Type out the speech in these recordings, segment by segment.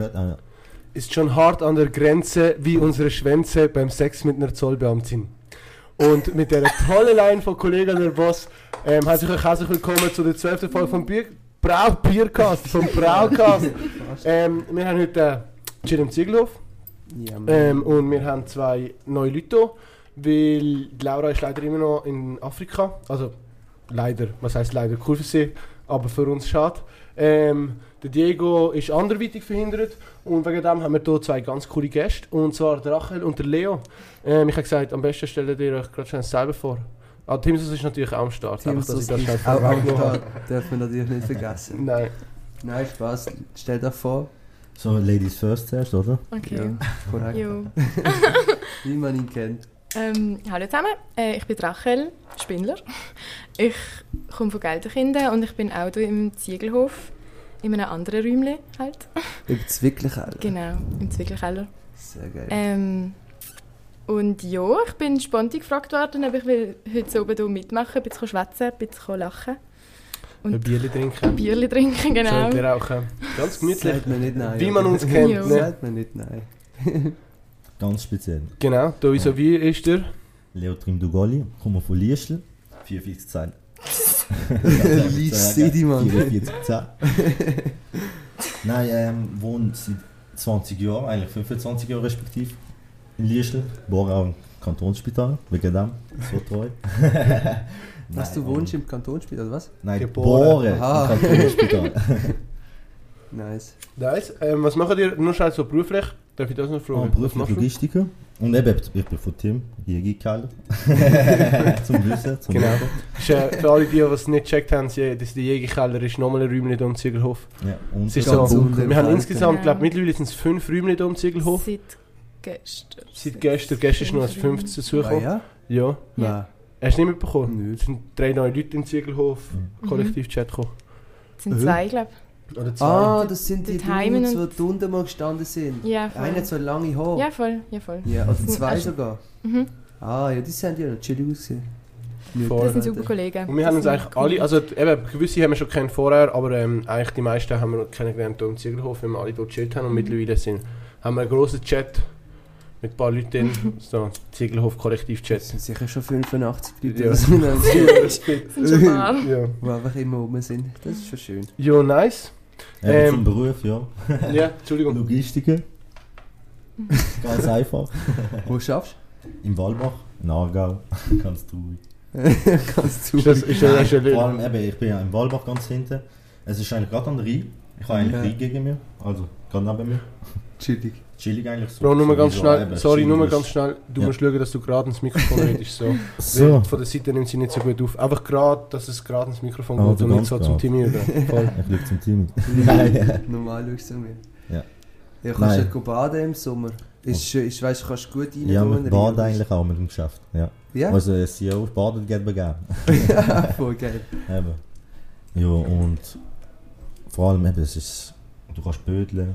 Ah, ist schon hart an der Grenze wie unsere Schwänze beim Sex mit einer Zollbeamtin. Und mit der tollen Line von Kollege der Boss ähm, herzlich euch herzlich willkommen zu der 12. Folge vom Bier Brau Biercast, vom Braucast. ähm, wir haben heute äh, Chill im Ziegelhof Ja, ähm, und wir haben zwei neue Leute hier, weil Laura ist leider immer noch in Afrika. Also leider, was heißt leider, cool für sie, aber für uns schade. Ähm, der Diego ist anderweitig verhindert und wegen dem haben wir hier zwei ganz coole Gäste und zwar der Rachel und der Leo. Ähm, ich habe gesagt, am besten stellt ihr euch gerade schnell selber vor. Ah, Timsus ist natürlich auch am Start, das schnell auch, habe. da darf man natürlich nicht vergessen. Nein. Nein, Spaß. Stell dir vor. So, Ladies first zuerst, oder? Okay. Ja, korrekt. Wie man ihn kennt. Ähm, hallo zusammen, äh, ich bin Rachel Spindler. Ich komme von Gelderkinden und ich bin auch hier im Ziegelhof, in einem anderen Räumchen halt. Wirklich alle. Genau, im Zwickelkeller. Sehr geil. Ähm, und ja, ich bin spontan gefragt worden, ob ich will heute so oben hier mitmachen ein bisschen schwätzen, ein bisschen lachen. Ein Und Bierli trinken. ein Bierchen trinken, genau. Schön rauchen. Ganz gemütlich. Sagt man nicht nein. Wie man uns kennt. Ja. Ne? Sagt man nicht nein. Ganz speziell. Genau, da so wie ist der? Leo Trimdugoli, komme von Liestl, 44 Zahlen. Liest City, Mann. 44 Zahlen. Nein, ähm, wohnt seit 20 Jahren, eigentlich 25 Jahre respektiv, in Liestl. Im Kantonsspital, wegen dem, so treu. Was, du wohnst im Kantonsspital, oder was? Nein, Geboren. Im Kantonsspital. Nice. Nice. Ähm, was macht ihr nur schnell so beruflich? Darf ich das noch fragen? Beruflich machst du? Logistiker. Und eben, ich bin von Tim, hier gekeilt. zum Wissen, zum Genau. Ist, äh, für alle, die die es nicht gecheckt haben, sie, das der Jägerkeller ist nochmal ein Räumchen hier im Ziegelhof. Ja, und Es ist so, wir haben insgesamt, Genau. glaube mittlerweile sind es fünf Räumchen hier im Ziegelhof. Seit gestern. Seit gestern, gestern ist noch als fünftes Ah, dazugekommen. ja? Ja. Nein. Hast du nicht mitbekommen? Nö. Es sind drei neue Leute im Ziegelhof, Mhm. Kollektiv-Chat gekommen. Es sind Mhm. zwei, glaube Oder zwei. Ah, das sind die Die und- die unten mal gestanden sind. Ja, voll. Einer so lange Haare. Ja, voll. Ja, voll. Ja, oder sind zwei erst- sogar. Mhm. Ah, ja, die sind ja noch chillig ausgesehen. Voll. Das sind super Kollegen. Und wir haben uns Das eigentlich sind alle, cool. also eben, gewisse haben wir schon kennt vorher, aber ähm, eigentlich die meisten haben wir kennengelernt hier im Ziegelhof, wenn wir alle dort chillt haben und mittlerweile sind, haben wir einen grossen Chat mit ein paar Leuten so Ziegelhof Das Kollektiv-Chat. sind sicher schon 85 Leute, Ja. die sind Das sind schon ein paar. ja. die einfach immer oben sind. Das ist schon schön. Jo, nice. Eben Ähm, zum Beruf, ja. Ja, Entschuldigung. Logistiker. Ganz einfach. Wo schaffst Im Walbach, in Aargau, ganz traurig. du? Kannst du. Ist das, ist das, ist das, Vor allem eben, ich bin ja im Walbach ganz hinten. Es ist eigentlich gerade an der Rhein. Ich habe eigentlich Ja. Rhein gegen mir, also gerade neben mir. Chillig. Chillig eigentlich so. Bro, nur mal ganz schnell, eben, sorry, nur ganz schnell, du Ja. musst schauen, dass du gerade ins Mikrofon redest, so. So. Von der Seite nimmt sie nicht so gut auf. Einfach gerade, dass es gerade ins Mikrofon Ah, geht und nicht so grad. zum Timmy über. Voll. Ich liege zum Team. Nein. Normal schaust du mir. Ja. Ja, kannst Nein. du gehen baden im Sommer? Ist, ist, weißt, du, kannst du gut rein Ja, mit oder? eigentlich auch mit dem Geschäft. Ja. Ja? Also, ein CEO badet geht begeben. Voll geil. Eben. Ja, und vor allem eben, es ist, du kannst bödeln.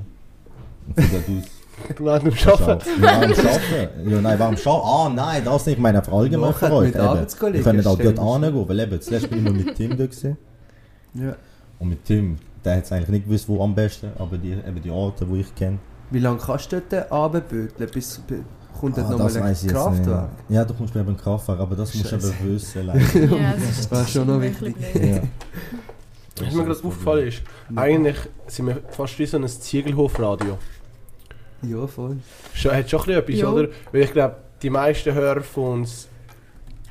Und von dort aus Du warst nicht arbeiten. Ja, warum arbeiten? Ja, nein, warum arbeiten? Ah, nein, das nicht. Ich meine allgemein Nachher für euch. mit eben. Arbeitskollegen, Wir können auch dort dir hingehen, weil eben, zuletzt bin ich nur mit Tim da gewesen. Ja. Und mit Tim, der hat es eigentlich nicht gewusst, wo am besten, aber die, eben die Orte, die ich kenne. Wie lange kannst du dort runterböteln? Bis, bis, kommt dort Ah, nochmal das ein ich Kraftwerk? nicht. Ja, du kommst mit einem Kraftwerk, aber das musst du Scheiße. eben wissen. leider. Ja, das ist, War das schon ist noch wirklich wichtig. ja. Was mir gerade aufgefallen ist, eigentlich sind wir fast wie so ein Ziegelhofradio. Ja, voll. Schon, hat schon ein bisschen etwas, Ja. oder? Weil ich glaube, die meisten Hörer von uns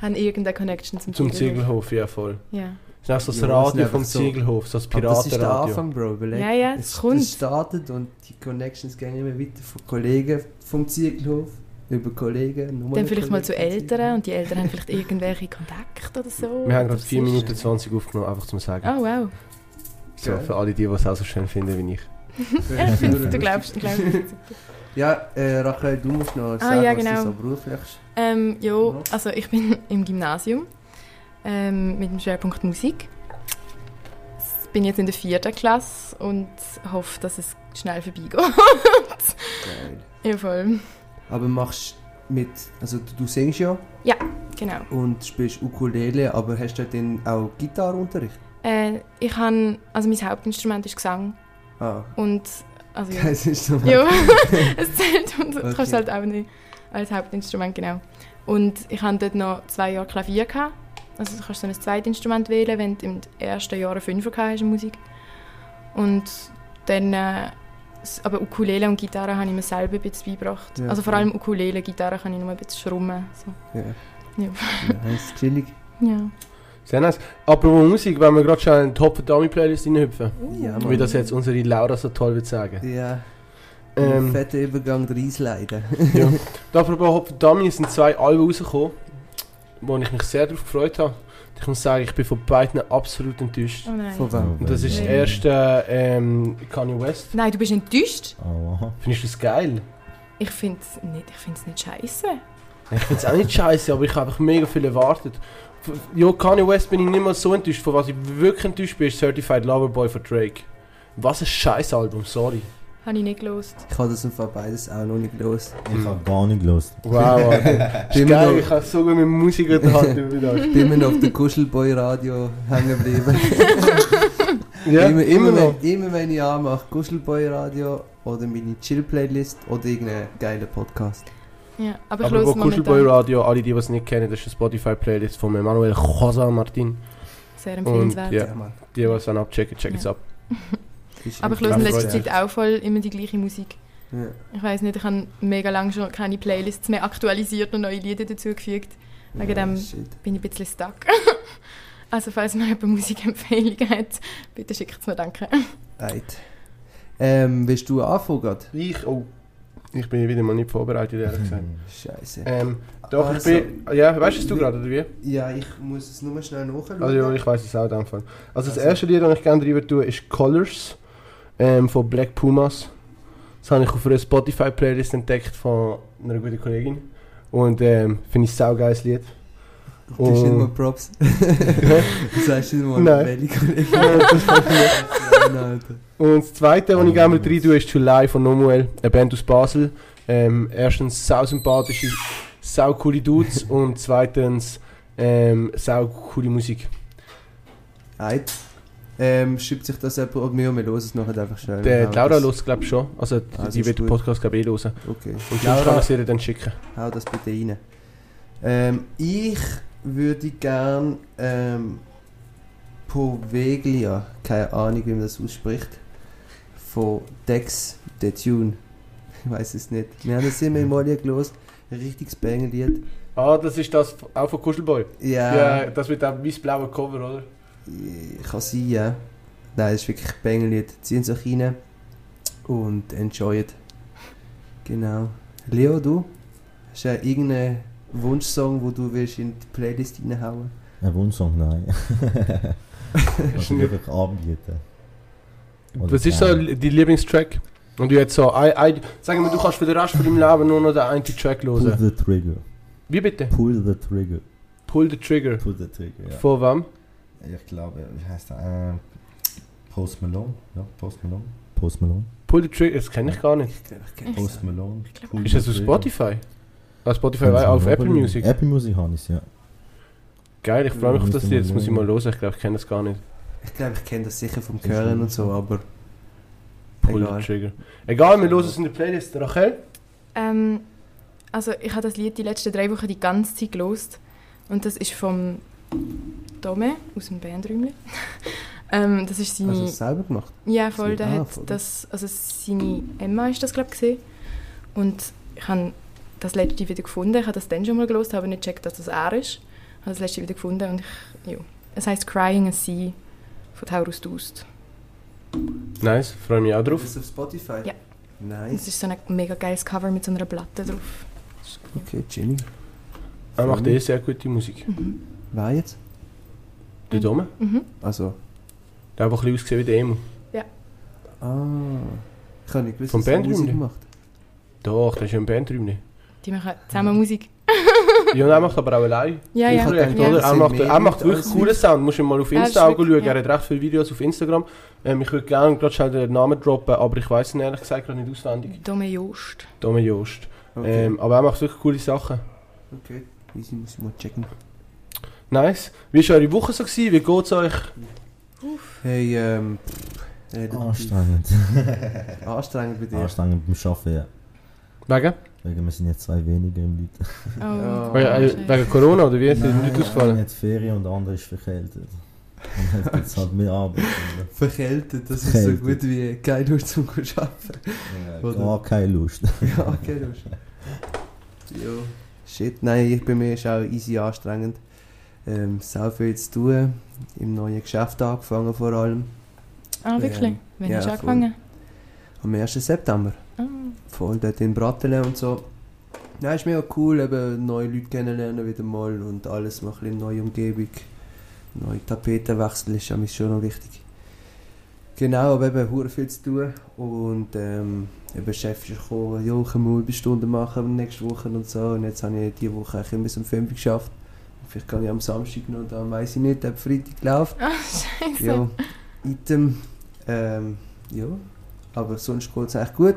Haben irgendeine Connection zum, zum Ziegelhof. Ziegelhof, ja voll. Ja. Das ist auch so das Ja, Radio vom so- Ziegelhof, so das Aber das ist der Piratenradio. Anfang, Bro. Überleg. Ja, ja, es kommt. Es startet und die Connections gehen immer weiter von Kollegen vom Ziegelhof über Kollegen. nochmal Dann vielleicht mal zu Kollegen Eltern und die Eltern haben vielleicht irgendwelche Kontakte oder so. Wir haben gerade Das 4 ist- Minuten 20 aufgenommen, einfach zum Sagen. Oh wow. So, Geil. für alle, die, die es auch so schön finden wie ich. Ja, ich finde, du glaubst, du glaubst. Ja, äh, Rachel, du musst noch Ah, sagen, ja, was genau. du so beruflich Ähm, Ja. ja, also ich bin im Gymnasium ähm, mit dem Schwerpunkt Musik. Ich bin jetzt in der vierten Klasse und hoffe, dass es schnell vorbeigeht. geil. ja, voll. Aber machst mit, also du, singst ja Genau. und spielst Ukulele, aber hast du dann auch Gitarreunterricht? Äh, ich habe, also mein Hauptinstrument ist Gesang Ah, und Also ja. Kein Instrument. ja, es zählt und das Okay. kannst du halt auch nicht als Hauptinstrument, genau. Und ich hatte dort noch zwei Jahre Klavier. Gehabt. Also du kannst so ein Zweitinstrument wählen, wenn du im ersten Jahr Fünfer gehabt hast in Musik. Und dann, äh, aber Ukulele und Gitarre habe ich mir selber ein bisschen beigebracht. Ja, also vor allem Ukulele, Gitarre kann ich nur ein bisschen schrummen. So. Ja. Ja. Nice, chillig. Ja. Sehr nice. Apropos Musik, wenn wir gerade schon in die Top Dummy Playlist reinhüpfen. Ja, Wie das jetzt unsere Laura so toll wird sagen. Ja. Ähm, Fetter Übergang reinsliden. ja. Und apropos Hop Dummy sind zwei Alben rausgekommen, wo ich mich sehr darauf gefreut habe. Ich muss sagen, ich bin von beiden absolut enttäuscht. Oh nein. Von wem? Und das ist das Nee. erste ähm, Kanye West. Nein, du bist enttäuscht? Oh. Findest du das geil? Ich finde es nicht, ich find's nicht scheiße. Ich finde es auch nicht scheiße, aber ich habe einfach mega viel erwartet. Ja, Kanye West bin ich nicht mal so enttäuscht. Von was ich wirklich enttäuscht bin, ist Certified Lover Boy von Drake. Was ein scheiß Album, sorry. Habe ich nicht gelost. Ich habe das im Fall beides auch noch nicht los. Ich habe gar nicht gelesen. Wow, Alter. Ist geil, noch- ich habe so gut mit Musik unterhalten über das. Ich bin immer noch auf dem Kuschelboy Radio hängen geblieben. Ja, immer, immer noch. Wenn, immer wenn ich anmache, Kuschelboy Radio oder meine Chill-Playlist oder irgendeinen geilen Podcast. Ja, aber ich Aber höre wo es Kuschelboy momentan Radio, alle die es nicht kennen, das ist eine Spotify-Playlist von Emanuel Cosa Martin. sehr Und empfehlenswert. ja, Mann. die, die es dann abchecken, checken es Ja. ab. Ist Aber ich höre in letzter. Zeit auch voll immer die gleiche Musik. Ja. Ich weiß nicht, ich habe mega lange schon keine Playlists mehr aktualisiert und neue Lieder dazugefügt. Wegen Ja, dem shit. bin ich ein bisschen stuck. also falls man jemand Musikempfehlungen hat, bitte schickt es mir, danke. Right. Ähm, willst du anfangen? Ich, oh, ich bin wieder mal nicht vorbereitet, ehrlich gesagt. Scheiße. Ähm, doch, Also, ich bin, ja, weißt du du gerade, oder wie? Ja, ich muss es nur schnell nachschauen. Also ja, ich weiß es auch in dem Fall. Also das Also- erste Lied, das ich gerne drüber tue, ist Colors ähm, von Black Pumas. Das habe ich auf einer Spotify-Playlist entdeckt von einer guten Kollegin. Und ähm, finde ich ein saugeiles Lied. Du hast nicht mal Props. du sagst nicht mal, Nein. welche Kollegen. Ja, das kann ich nicht. Und das zweite, was Oh, ich gerne nice. rein tue, ist July von Nomuel, eine Band aus Basel. Ähm, erstens sau sympathische, sau coole Dudes und zweitens ähm, sau coole Musik. Right. Ähm, schreibt sich das jemand oder mir, wir hören es nachher einfach schnell. Der Hau Laura hört glaube ich schon. Also die, Also die wird den. Podcast glaube ich eh hören. Okay. Und sonst kann Laura, ich sie ihr dann schicken. hau das bitte rein. Ähm, ich würde gern ähm, Poveglia, keine Ahnung wie man das ausspricht, von Dex, The Tune. Ich weiß es nicht. Wir haben das immer im Mali gelesen. Ein richtiges Bangerlied. Ah, das ist das auch von Kuschelboy. Ja, Ja, das mit dem weiß-blauen Cover, oder? kann sein, ja. Nein, das ist wirklich ein Bangerlied. Ziehen Sie euch rein und enjoyt. Genau. Leo, du? Hast du irgendeinen Wunschsong, wo du willst in die Playlist reinhauen Ein Wunschsong, nein. Was ich wirklich anbieten. Oder Was ist so dein Lieblingstrack? Und du jetzt so, ein, ein, sagen wir, du kannst für den Rest von deinem Leben nur noch den einen Track Pull hören. the trigger. Wie bitte? Pull the trigger. Pull the Trigger. Pull the trigger, ja. Von wem? Ich glaube, wie heißt der? Ähm, Post Malone. Ja, Post Malone. Post Malone. Pull the Trigger, das kenne ich gar nicht. Post Malone. Pull Ist das auf. Spotify? Ah, Spotify war du auf mal Apple. Music. Apple Music habe ich es, ja. Geil, ich freue mich auf das Lied. Jetzt muss ich mal hören. Ich glaube, ich kenne das gar nicht. Ich, glaube, ich kenne das sicher vom Das Hören und so, aber Pull egal. Trigger. Egal, wir hören es in der Playlist. Rachel? Ähm, also ich habe das Lied die letzten drei Wochen die ganze Zeit gelost und das ist vom Dome aus dem Bandräumchen. ähm, das ist seine... Hast du es selber gemacht? Ja, voll, der ah, hat voll. das, also seine Emma ist das glaube ich gesehen und ich habe das letzte wieder gefunden. Ich habe das dann schon mal gelost, habe nicht gecheckt, dass das er ist. Ich habe das letzte wieder gefunden und ich, ja. Es heißt Crying a Sea von Taurus Dust. Nice, freue mich auch drauf. Ist das auf Spotify? Ja. Es Nice. ist so ein mega geiles Cover mit so einer Platte drauf. Okay, chilling. Er macht eh sehr gute Musik. Mhm. Wer jetzt? Der Dome? Mhm. Also, Der hat einfach ein bisschen ausgesehen wie der Emo. ah. Ich habe nicht gewusst, Vom dass er Musik macht. Doch, der ist ja im Bandräumchen. Die machen zusammen Musik. Ja, und er macht aber auch allein. Ja, Ich ja. hab gedacht, ja. Oder? Er macht, er macht wirklich coolen. Sound. Musst du mal auf Ja, Insta anschauen. wirklich- Er hat recht viele Videos auf Instagram. Ähm, ich würde gerne gerade schnell den Namen droppen, aber ich weiß ihn ehrlich gesagt gerade nicht auswendig. Dome Joost. Dome Joost. Okay. Ähm, aber er macht wirklich coole Sachen. okay. Easy, muss ich mal checken. Nice. Wie war eure Woche so? Gewesen? Wie geht es euch? Hey, ähm, Anstrengend. anstrengend bei dir. Anstrengend beim Arbeiten, ja. Wegen? Wegen wir sind jetzt zwei weniger im Leute. Oh. Ja. Wegen, äh, wegen Corona oder wie? Sind Nein, nicht einer ausgefallen? hat Ferien und der andere ist verkältet. Und jetzt gibt es halt mehr Arbeit. Verkältet, das ist Verkältet. so gut wie keine Lust zum Arbeiten. Ja, Oder? Gar keine Lust. ja, okay, Lust. Jo. Shit, nein, ich, bei mir ist auch easy anstrengend. Ähm, sau viel zu tun. Im neuen Geschäft angefangen vor allem. Ah, wirklich? Ähm, Wann ja, hast du angefangen? Am 1. September. Voll dort in Brattelen und so. Nein, ist mega cool, eben neue Leute kennenlernen wieder mal und alles mal ein bisschen neue Umgebung. Neue Tapetenwechsel ist für schon noch wichtig. Genau, aber eben hure viel zu tun und ähm, eben Chef ist gekommen, ja, wir eine Stunde machen nächste Woche und so und jetzt habe ich diese Woche eigentlich bis um 5 Uhr geschafft. Vielleicht kann ich am Samstag noch, dann weiß ich nicht, ob Freitag läuft. Ah, scheiße. Ja, Item, ähm, ja, aber sonst geht es eigentlich gut.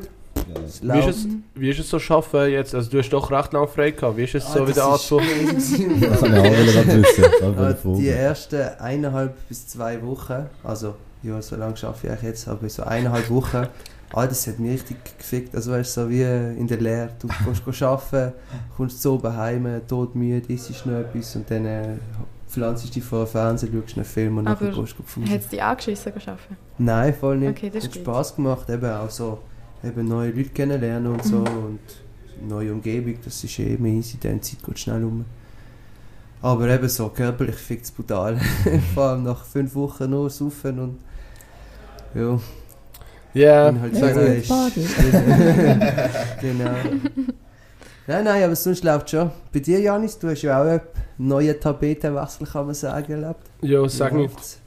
Es Wie ist, es, wie ist es so schaffen jetzt? Also du hast doch recht lange frei gehabt. Wie ist es so Ah, wieder das ist anzufangen? Das kann ich auch wissen. Das fragen. Die ersten eineinhalb bis zwei Wochen, also ja, so lange arbeite ich eigentlich jetzt, aber so eineinhalb Wochen, ah, das hat mich richtig gefickt. Also weißt du, so wie in der Lehre, du gehst go arbeiten, kommst so oben heim, todmüde, isst noch etwas und dann äh, pflanzt dich vor den Fernseher, schaust einen Film und Aber nachher gehst du Fuß. Hat es dich angeschissen geschafft? Nein, voll nicht. Okay, das hat. Spaß gemacht, eben auch so eben neue Leute kennenlernen und so Mhm. und neue Umgebung, das ist eh immer easy, dann die Zeit geht schnell um. Aber eben so körperlich fickt es brutal. Vor allem nach fünf Wochen nur saufen und ja, Ja, dann halt sagen, Ja, ist genau. Nein, nein, aber sonst läuft schon. Bei dir, Janis, du hast ja auch einen neuen Tapetenwechsel, kann man sagen, erlebt. ja sag nicht.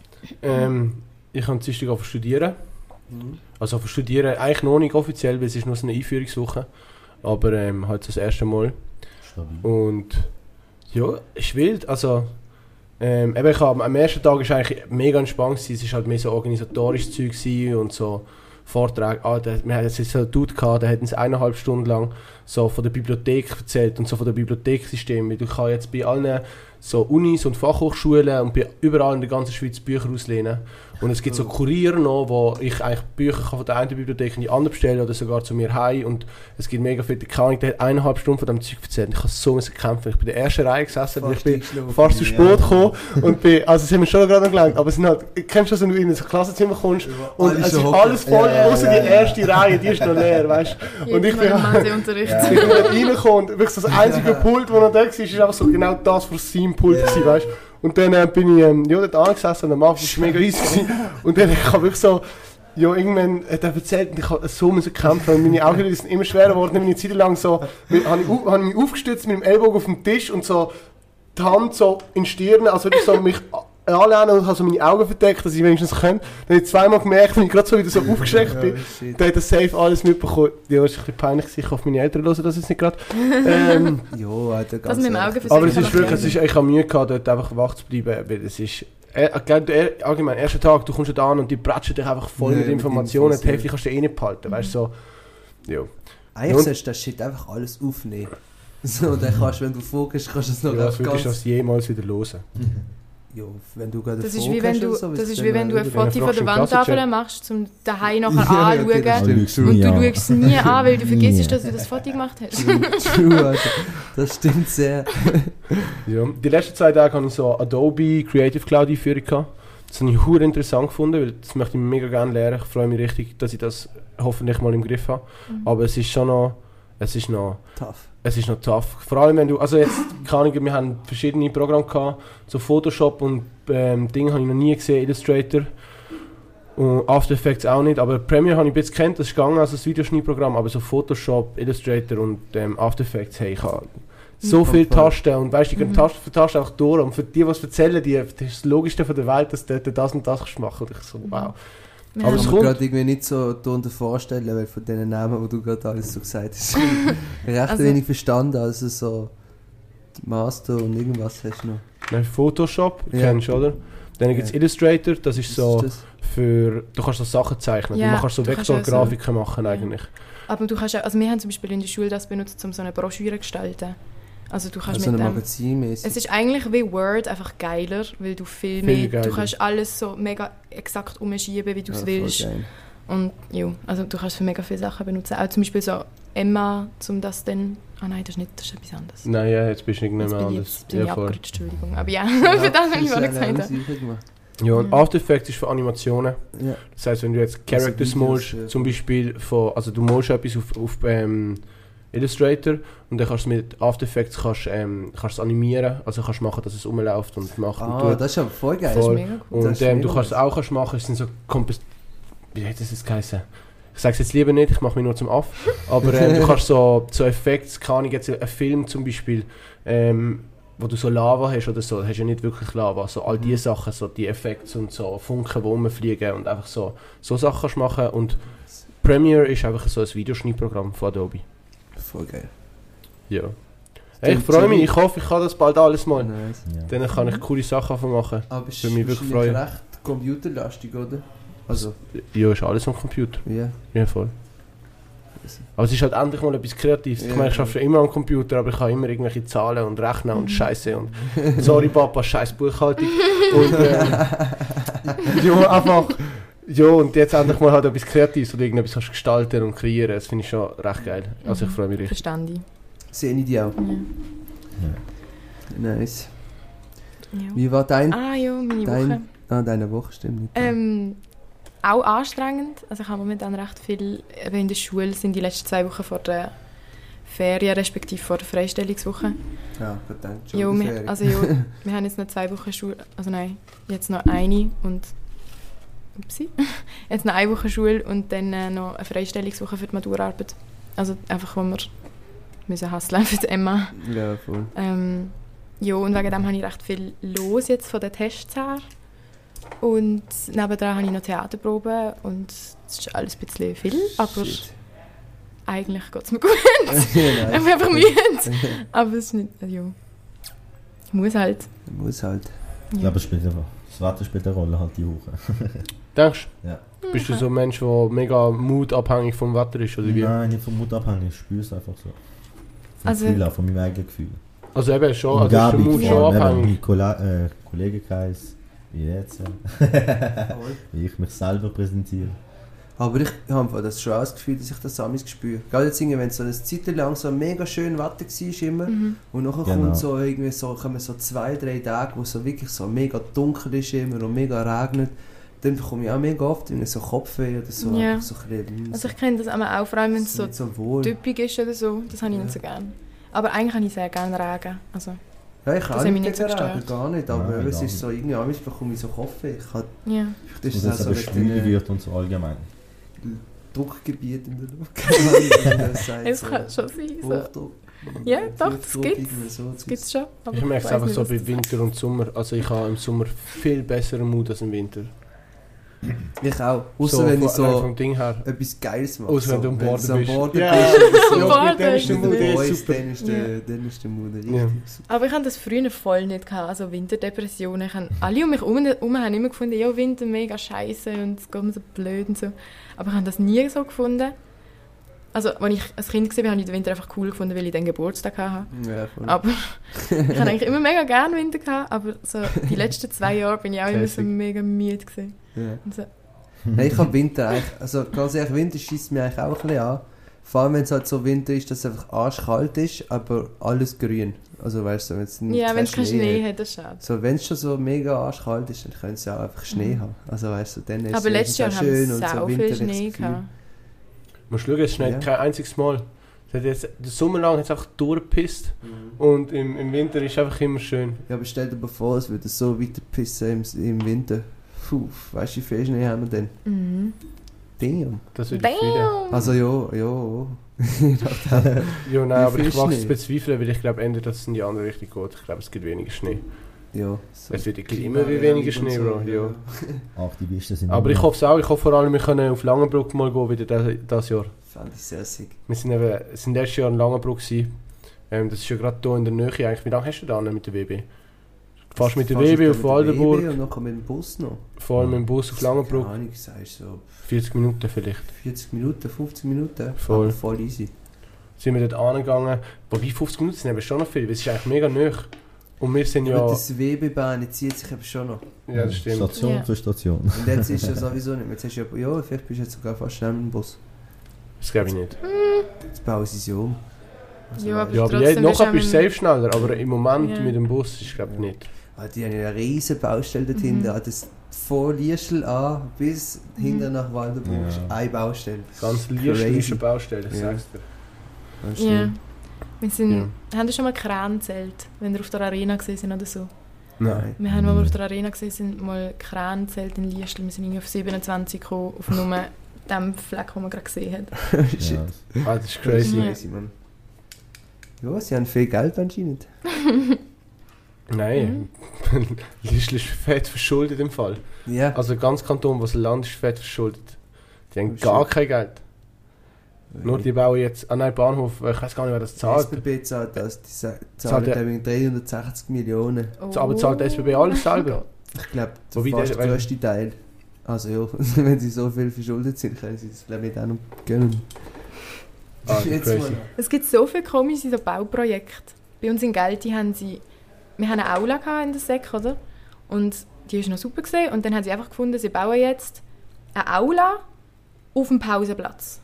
Ähm, ich habe Dienstag auf studieren. Mhm. Also auf studieren eigentlich noch nicht offiziell, weil es ist nur so eine Einführungswoche. Aber ähm, halt das erste Mal. Stabil. Und ja, ist wild. Also, ähm, eben, ich hab, am ersten Tag war eigentlich mega entspannt. gewesen. Es war halt mehr so organisatorisches Zeug und so Vorträge. Ah, der, wir hatten jetzt so einen Dude, gehabt, der hat uns eineinhalb Stunden lang so von der Bibliothek erzählt und so von der Bibliothekssystem. Weil Du kannst jetzt bei allen so Unis und Fachhochschulen und bei überall in der ganzen Schweiz Bücher auslehnen. Und es gibt so Kurier noch, wo ich eigentlich Bücher kann von der einen Bibliothek in die andere bestellen oder sogar zu mir heim. Und es gibt mega viele, keine Ahnung, der hat eineinhalb Stunden von diesem Zeug erzählt. Ich habe so müssen kämpfen. Ich bin in der ersten Reihe gesessen, weil ich bin fast zu spät gekommen und bin, also es haben wir schon gerade noch gelernt, aber es sind halt, kennst du das, wenn du in ein Klassenzimmer kommst und es ist alles voll, Ja, außer ja, die ja. erste Reihe, die ist noch leer, weißt du. Und ich bin, im Matheunterricht. ich bin reingekommen und wirklich das einzige Pult, das noch da war, ist einfach so genau das von seinem Pult Ja. weißt du. Und dann äh, bin ich ähm, ja, dort angesessen und am Anfang war es mega easy gewesen. und dann ich habe wirklich so, ja, irgendwann hat er erzählt und ich habe so müssen kämpfen und meine Augenlider sind immer schwerer geworden. Dann bin ich eine Zeit lang so, habe ich, habe ich mich aufgestützt mit dem Ellbogen auf dem Tisch und so die Hand so in die Stirn, also wirklich so mich anlehnen und habe so meine Augen verdeckt, dass ich wenigstens kann. Dann habe ich zweimal gemerkt, wenn ich gerade so wieder so aufgeschreckt bin, shit. dann hat er safe alles mitbekommen. Ja, ist ein bisschen peinlich, ich hoffe, meine Eltern hören das jetzt nicht gerade. ähm, Ja, Alter, ganz Das mit dem. Auge aber es ist wirklich, es ist, ich habe Mühe gehabt, dort einfach wach zu bleiben, weil es ist... Äh, allgemein, erster Tag, du kommst da an und die bratschen dich einfach voll Ja, mit Informationen, die Hälfte kannst du eh nicht behalten, weißt du, so... Ja. Eigentlich Und- sollst du das Shit einfach alles aufnehmen. So, dann kannst du, wenn du fokussst, kannst du es noch Ja, ganz... wirklich das jemals wieder hören. Ja, wenn du gerade Das ist wie wenn du, so, das ist wie wenn du ein Foto von der Wandtafel machst, um daheim nachher Ja, das anzuschauen. stimmt. True, Und du ja. schaust es nie an, weil du Nie. vergisst, dass du das Foto gemacht hast. True, Alter. Das stimmt sehr. Ja. Die letzten zwei Tage hatte ich so Adobe Creative Cloud Einführung. Das habe ich hure interessant gefunden, weil das möchte ich mega gerne lernen. Ich freue mich richtig, dass ich das hoffentlich mal im Griff habe. Mhm. Aber es ist schon noch, es ist noch, Tough. Es ist noch tough. Vor allem wenn du, also jetzt, keine Ahnung, wir haben verschiedene Programme gehabt, so Photoshop und ähm, Dinge habe ich noch nie gesehen, Illustrator. Und After Effects auch nicht, aber Premiere habe ich bis kennt, das ist gegangen als ein Videoschnittprogramm, aber so Photoshop, Illustrator und ähm, After Effects, hey, ich habe so viele Tasten und weißt du, die Mhm. Taste für Taste einfach durch und für die, die es erzählen, die, das ist das Logischste von der Welt, dass du das und das kannst machen und ich so, wow. Wir Aber ich kann mir gerade irgendwie nicht so darunter vorstellen, weil von den Namen, die du gerade alles so gesagt hast, recht Also- wenig verstanden. Also so Master und irgendwas hast du noch. Nein, Photoshop, Ja. kennst du, oder? Dann gibt es Ja. Illustrator, das ist Was so ist das? für, du kannst so Sachen zeichnen, Ja, du kannst so Vektorgrafiken machen eigentlich. Aber du kannst auch, also wir haben zum Beispiel in der Schule das benutzt, um so eine Broschüre zu gestalten. Also du kannst Also mit dem... Es ist eigentlich wie Word, einfach geiler, weil du viel Viel mehr... geiler. Du kannst alles so mega exakt umschieben, wie du es Ja, willst. Und ja, also du kannst für mega viele Sachen benutzen. Auch zum Beispiel so Emma, um das dann... Ah nein, das ist nicht, das ist etwas anderes. Nein, ja, jetzt bist du nicht mehr Jetzt anders. jetzt bin ich Ja, voll. abgerutscht, Entschuldigung. Aber ja, für das habe ich eine gesagt. ja, und Mhm. After Effects ist für Animationen. Ja. Das heißt, wenn du jetzt Characters Videos, malst, ja. zum Beispiel von, also du malst etwas auf, auf ähm, Illustrator und dann kannst du mit After Effects kannst, ähm, kannst animieren, also kannst machen, dass es rumläuft und macht und Ah, tut. das ist aber voll geil. Das ist Voll. mega cool. Das Und ist ähm, du kannst es auch kannst machen, es sind so Kompos wie hat das jetzt geheißen? Ich sage es jetzt lieber nicht, ich mache mich nur zum Aff. Aber ähm, du kannst so, so Effekte, keine Ahnung, jetzt ein Film zum Beispiel, ähm, wo du so Lava hast oder so, hast ja nicht wirklich Lava. So all Mhm. diese Sachen, so die Effekte und so Funken, die rumfliegen und einfach so, so Sachen kannst du machen. Und Premiere ist einfach so ein Videoschnittprogramm von Adobe. Voll geil. Ja. Hey, ich freue mich, ich hoffe, ich kann das bald alles mal. Nice. Ja. Dann kann ich coole Sachen machen. Aber es Für mich wirklich freuen. recht computerlastig, oder? Also, Ja, ist alles am Computer. ja. Ja, voll. Aber es ist halt endlich mal etwas Kreatives. Ich meine, ich arbeite immer am Computer, aber ich habe immer irgendwelche Zahlen und Rechnen und Scheiße und sorry Papa, scheiß Buchhaltung. Und ähm, ja, einfach. Ja, und jetzt endlich mal halt etwas Kreatives oder irgendetwas kannst gestalten und kreieren. Das finde ich schon recht geil. Also ich freue mich richtig. Verstand ich. Sehe ich die auch. Ja. Nice. Ja. Wie war dein... Ah ja, meine Dein- Woche. Ah, deine Woche stimmt nicht. Ähm, auch anstrengend. Also ich habe momentan recht viel, eben in der Schule sind die letzten zwei Wochen vor der Ferien, respektive vor der Freistellungswoche. ja, verdammt, schon Ja, wir, also ja, wir haben jetzt noch zwei Wochen Schule, also nein, jetzt noch eine und upsi, jetzt noch eine Woche Schule und dann äh, noch eine Freistellungswoche für die Maturarbeit. Also einfach, wo wir müssen hustlen für Emma. Ja, voll. Ähm, ja, und wegen dem habe ich recht viel los jetzt von den Tests her. Und nebendran habe ich noch Theaterproben und es ist alles ein bisschen viel, aber Shit. eigentlich geht es mir gut. ich ja, bin einfach müde. Aber es ist nicht, also, ja. Ich muss halt. Muss halt. Ich glaube, es spielt einfach. Das Wetter spielt eine Rolle halt die Woche. Denkst Ja. bist du so ein Mensch, der mega mutabhängig vom Wetter ist? Oder wie? Nein, nicht vom Mut abhängig, ich spüre es einfach so. Vom Also- Gefühl von meinem eigenen Gefühl. Also eben schon, also ist der Umgebung, Mut vor schon allem eben abhängig. mein Kolla äh, Kollegenkreis, wie jetzt, ja. wie ich mich selber präsentiere. Aber ich habe das schon auch das Gefühl, dass ich das amigs spüre. Gerade jetzt, irgendwie, wenn es so eine Zeit lang so mega schön Wetter war immer Mhm. und nachher Genau. kommt so irgendwie so, kommen so zwei, drei Tage, wo es so wirklich so mega dunkel ist immer und mega regnet, dann bekomme ich auch mega oft irgendwie so Kopfweh oder so. Ja. so ein Also ich kenne das auch, vor allem wenn es so so wohl. typisch ist oder so. Das habe ich Ja. nicht so gerne. Aber eigentlich habe ich sehr gerne Regen. Also, Ja, ich hat nicht so Regen, gar nicht, aber Nein, es ist so, irgendwie amigs bekomme ich so Kopfweh. Ich habe, ja. das Und ist es so schwül wird und so allgemein. Druckgebiet in der Luft. Es kann schon sein. So. Hochdruck. Ja, doch, das gibt's. so. Gibt es schon. aber Ich merke es einfach so bei Winter und Sommer. Also ich habe im Sommer viel besseren Mut als im Winter. Ich auch. Außer so, wenn ich so vom Ding her. etwas Geiles mache. Außer wenn du am Borden bist. Borden Ja. bist so. Borden dann ist der Mit Mut den Boys, super. dann ist der, Ja. dann ist der Mut richtig Ja. super. Aber ich hatte das früher voll nicht. Gehabt. Also Winterdepressionen. Ich habe, alle um mich herum haben immer gefunden, ja, Winter mega scheiße und es geht mir so blöd und so. Aber ich habe das nie so gefunden. Also, als ich als Kind war, habe ich den Winter einfach cool gefunden, weil ich dann Geburtstag hatte. Ja, voll. Aber ich habe eigentlich immer mega gerne Winter gehabt, aber so die letzten zwei Jahre bin ich auch immer so mega müde gewesen. Ja. So, Hey, ich habe Winter eigentlich, also ganz ehrlich, Winter schießt mir eigentlich auch ein bisschen an. Vor allem, wenn es halt so Winter ist, dass es einfach arschkalt ist, aber alles grün. Also weißt du, wenn es nicht ja, wenn es keinen Schnee hat. das ist schade. So, wenn es schon so mega arschkalt ist, dann können sie auch einfach Schnee Mhm. haben. Also weißt du, dann ist Aber es letztes Jahr auch haben wir schön und so viel Schnee gehabt. Man schaut, es schneit Ja. kein einziges Mal. Es hat jetzt, den Sommer lang hat es einfach durchgepisst. Mhm. Und im, im Winter ist es einfach immer schön. Ja, aber stell dir mal vor, es würde so weiter pissen im, im Winter. Puh, weißt du, wie viel Schnee haben wir denn? Mhm. Damn. Das würde ich fühlen. Damn! Also ja, ja. Ja, nein, aber ich wage es bezweifeln, weil ich glaube, ändert das in die andere Richtung geht. Ich glaube, es gibt weniger Schnee. ja so Es wird immer wie weniger Schnee, Bro, ja. Aktivisten sind Aber ich hoffe es auch. Ich hoffe vor allem, wir können auf Langenbruck mal gehen, wieder das, das Jahr. Fand ich sehr sick. Wir sind, eben, sind letztes Jahr in Langenbruck. gewesen. Ähm, das ist ja gerade hier in der Nähe eigentlich. Wie lange hast du da mit der WB? Fast mit der Fast WB auf Waldenburg, Und noch mit dem Bus noch. vor allem mit dem Bus auf Langenbruck. Keine Ahnung, sagst so 40 Minuten vielleicht. 40 Minuten, 50 Minuten. Voll. Aber voll easy. sind wir dort angegangen. Wobei 50 Minuten sind eben schon noch viel, weil es ist eigentlich mega nah. Und wir sind Ja. ja... Das WB-Bahn zieht sich eben schon noch. Ja, das stimmt. Station Ja. für Station. Und jetzt ist ja sowieso nicht mehr. Jetzt hast du ja, ja, vielleicht bist du jetzt sogar fast schnell mit dem Bus. Das glaube ich nicht. Jetzt bauen sie sie um. Also, Ja, aber- Ja, aber je, nachher bist du safe schneller, aber im Moment Ja. mit dem Bus ist glaube ich nicht. Ah, die haben ja eine riesen Baustelle dort Mhm. hinten. Ah, Das von Liestel an bis hinten nach Waldenburg Ja. ist eine Baustelle. Ganz Crazy. liebste Baustelle, ich Ja. sag's dir. Ja. Wir sind, Ja. haben schon mal Kränzelt, wenn ihr auf der Arena gesehen sind oder so? Nein. Wir haben, als wir Mhm. auf der Arena gesehen sind, mal Kränzelt in Liestl. Wir sind irgendwie auf 27 gekommen, auf nur dem Fleck, den man gerade gesehen hat. Shit. Ja. Ah, das ist Das crazy. ist crazy, Mann. Ja, sie haben viel Geld anscheinend. Nein, Liestl ist fett verschuldet im Fall. Ja. Also ganz Kanton, was Land ist fett verschuldet. Die haben Oh, gar shit. kein Geld. Nur die bauen jetzt an einen Bahnhof, ich weiß gar nicht, wer das zahlt. SBB zahlt das. Die Zahlt eben 360 Millionen. Aber zahlt der SBB alles selber? Ich glaube, der Wobei fast der- grösste Teil. Also ja, wenn sie so viel verschuldet sind, können sie es glaube ich auch noch gönnen. Ah. Es gibt so viele komische so Bauprojekte. Bei uns in Gelti haben sie... Wir haben eine Aula in der Sek, oder? Und die war noch super. Gewesen. Und dann haben sie einfach gefunden, sie bauen jetzt eine Aula auf dem Pausenplatz.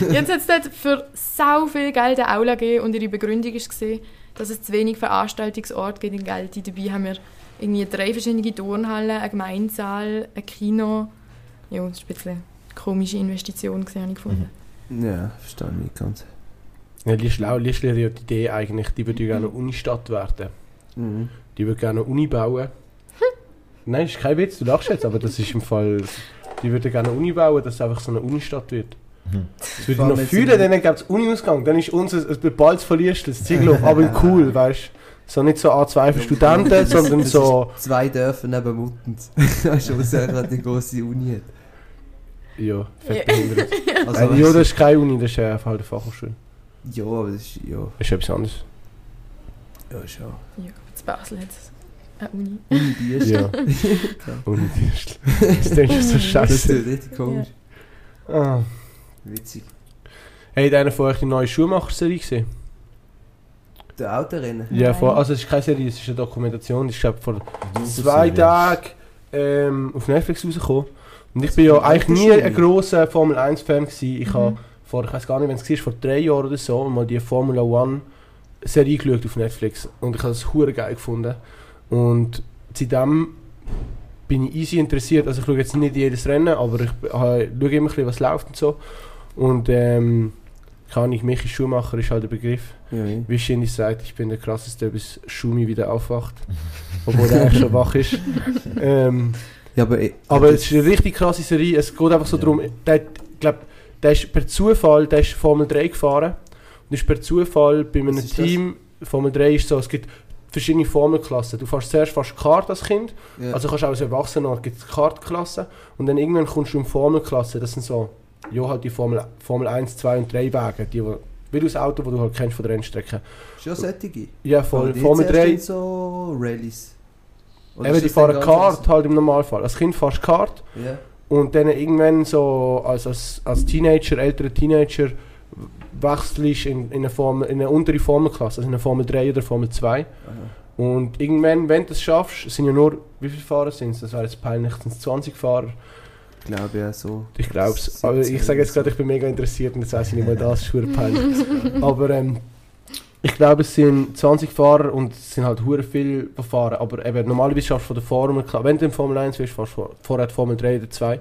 und jetzt hat es dort für sau viel Geld eine Aula gegeben und ihre Begründung war, dass es zu wenig Veranstaltungsorte gibt in Gelti. Dabei haben wir irgendwie drei verschiedene Turnhallen, einen Gemeinsaal, ein Kino. Ja, das war ein bisschen eine komische Investition, habe ich gefunden. Ja, verstehe ich ganz. Ja, auch. Liestl hat ja die Idee eigentlich, die würde ja gerne eine Unistadt werden. Mhm. Die würde gerne eine Uni bauen. Nein, ist kein Witz, du lachst jetzt, aber das ist im Fall... Die würde gerne eine Uni bauen, dass es einfach so eine Unistadt wird. Mhm. Das würde ich noch fühlen, dann gibt es Uni-Ausgang, dann ist unser, es wird bald verlierst das Zieglof, aber cool, weißt du. So nicht so A2 für Studenten, sondern Das so... ist zwei Dörfer neben Muttens. Weißt du, was er gerade eine grosse Uni hat. Ja, fett behindert. Also, Also, ja, das ist keine Uni, das ist einfach halt eine Fachhochschule. Ja, aber das ist, ja, Das ist etwas anderes. ja schon. Ja, zu Basel hat es eine Uni. Uni Biest. Ja. Uni Das denkst du so Das scheiße. ist richtig komisch. Ah. Witzig. Hey, einer von euch die neue Schuhmacher-Serie gesehen? Der Autorennen. Ja, vor, also es ist keine Serie, es ist eine Dokumentation. Das ist glaub, vor zwei. Tagen ähm, auf Netflix rausgekommen. Und ich bin ja eigentlich nie ein grosser Formel 1 Fan gewesen. Ich Mhm. habe vor, ich weiß gar nicht, wenn es war, vor drei Jahren oder so, mal die Formula One Serie geschaut auf Netflix. Und ich habe es hure geil gefunden. Und seitdem bin ich easy interessiert. Also ich schaue jetzt nicht jedes Rennen, aber ich äh, schaue immer ein bisschen, was läuft und so. Und ähm, kann ich, Michi Schumacher ist halt der Begriff. Ja, ja. Wie Shindy sagt, ich bin der krasseste, bis Schumi wieder aufwacht. Obwohl er eigentlich schon wach ist. Ähm, ja aber, ich- aber es ist eine richtig krasse Serie. Es geht einfach so Ja. darum, der, glaub, der ist per Zufall, der ist Formel 3 gefahren. Und ist per Zufall bei einem ist das? Team, Formel 3 ist so, es gibt verschiedene Formelklassen. Du fährst zuerst fährst Kart als Kind, ja. also kannst du auch als Erwachsener, gibt es Kartklassen. Und dann irgendwann kommst du in Formelklasse, das sind so, ja halt die Formel, Formel 1, 2 und 3 Wagen, die, wo- wie das Auto, das du halt kennst von der Rennstrecke. Schon sättige. Ja, voll. Formel zuerst 3, in so Rallyes. Oder eben die fahren Kart halt im Normalfall. Als Kind fährst du Kart anders? Und dann irgendwann so als, als, als Teenager, älterer Teenager, wechselst in, in, eine Formel, in eine untere Formelklasse, also in eine Formel 3 oder Formel 2. Aha. Und irgendwann, wenn du es schaffst, sind ja nur, wie viele Fahrer sind es? Das wäre jetzt peinlich, sind es 20 Fahrer? Ich glaube ja so. Ich glaube es. Aber ich 17 sage jetzt gerade, ich bin mega interessiert und jetzt weiss ich nicht mal das, ist peinlich. Aber ähm, ich glaube, es sind 20 Fahrer und es sind halt hure viel die fahren. Aber eben, normalerweise schaffst du von der Formel, klar, wenn du in Formel 1 bist, fährst du vor- vorher Formel 3 oder 2. Ja.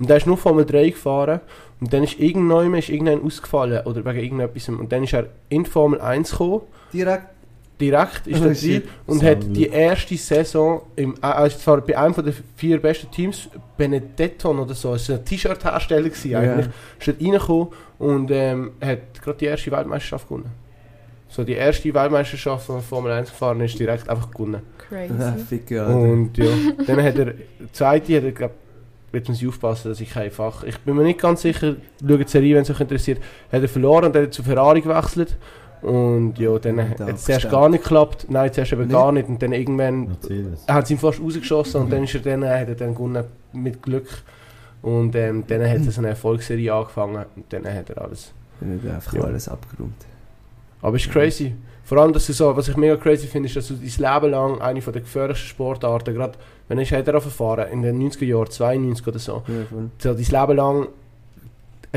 Und der ist nur Formel 3 gefahren und dann ist irgendwann ist irgendein ausgefallen oder wegen irgendetwas. Und dann ist er in Formel 1 gekommen, Direkt. direkt ist Oh, er drin und So hat die erste Saison, im, also zwar bei einem von den vier besten Teams, Benetton oder so, es war ein T-Shirt-Hersteller eigentlich, ist dort reingekommen und ähm, hat gerade die erste Weltmeisterschaft gewonnen. So die erste Weltmeisterschaft von Formel 1 gefahren ist direkt einfach gewonnen. Crazy. Ah. Und ja, dann hat er, die zweite hat er, glaub, jetzt muss ich aufpassen, dass ich kein Fach, ich bin mir nicht ganz sicher, schaut die Serie, wenn es euch interessiert, hat er verloren und dann hat er zu Ferrari gewechselt. Und ja, dann hat es zuerst gar nicht geklappt, nein, zuerst eben Nicht? gar nicht und dann irgendwann er hat ihn fast rausgeschossen und dann ist er dann, hat er dann gewonnen mit Glück. Und ähm, dann hat er so eine Erfolgsserie angefangen und dann hat er alles. Dann wird einfach Ja. alles abgeräumt. Aber es ist crazy. Vor allem, dass du so, was ich mega crazy finde, ist, dass du dein Leben lang eine von der gefährlichsten Sportarten, gerade wenn ich hat er verfahren in den 90er Jahren, 92 oder so, Ja, so dein Leben lang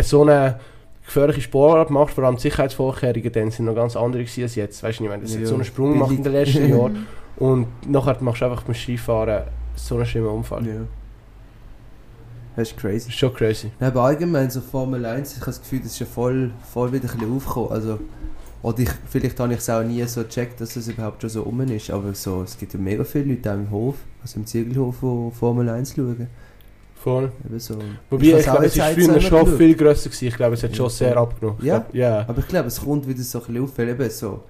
so eine gefährliche Sportart machst, vor allem die Sicherheitsvorkehrungen dann sind noch ganz andere als jetzt. Weißt du, ich meine, das hat Ja. so einen Sprung gemacht in den letzten Jahren und nachher machst du einfach beim Skifahren so einen schlimmen Unfall. Ja. Das ist Das crazy. ist schon crazy. Ja, aber allgemein so Formel 1, ich habe das Gefühl, das ist ja voll, voll wieder ein bisschen aufgekommen. Also, oder ich, vielleicht habe ich es auch nie so gecheckt, dass das überhaupt schon so rum ist. Aber so, es gibt ja mega viele Leute auch im Hof, also im Ziegelhof, die Formel 1 schauen. Voll. Eben so. Wobei, ich, auch glaube, es auch früher schon geschaut. viel grösser gewesen. Ich glaube, es hat schon Ja, sehr abgenommen. Ja? Ja. Aber ich glaube, es kommt wieder so ein bisschen auf, weil eben so,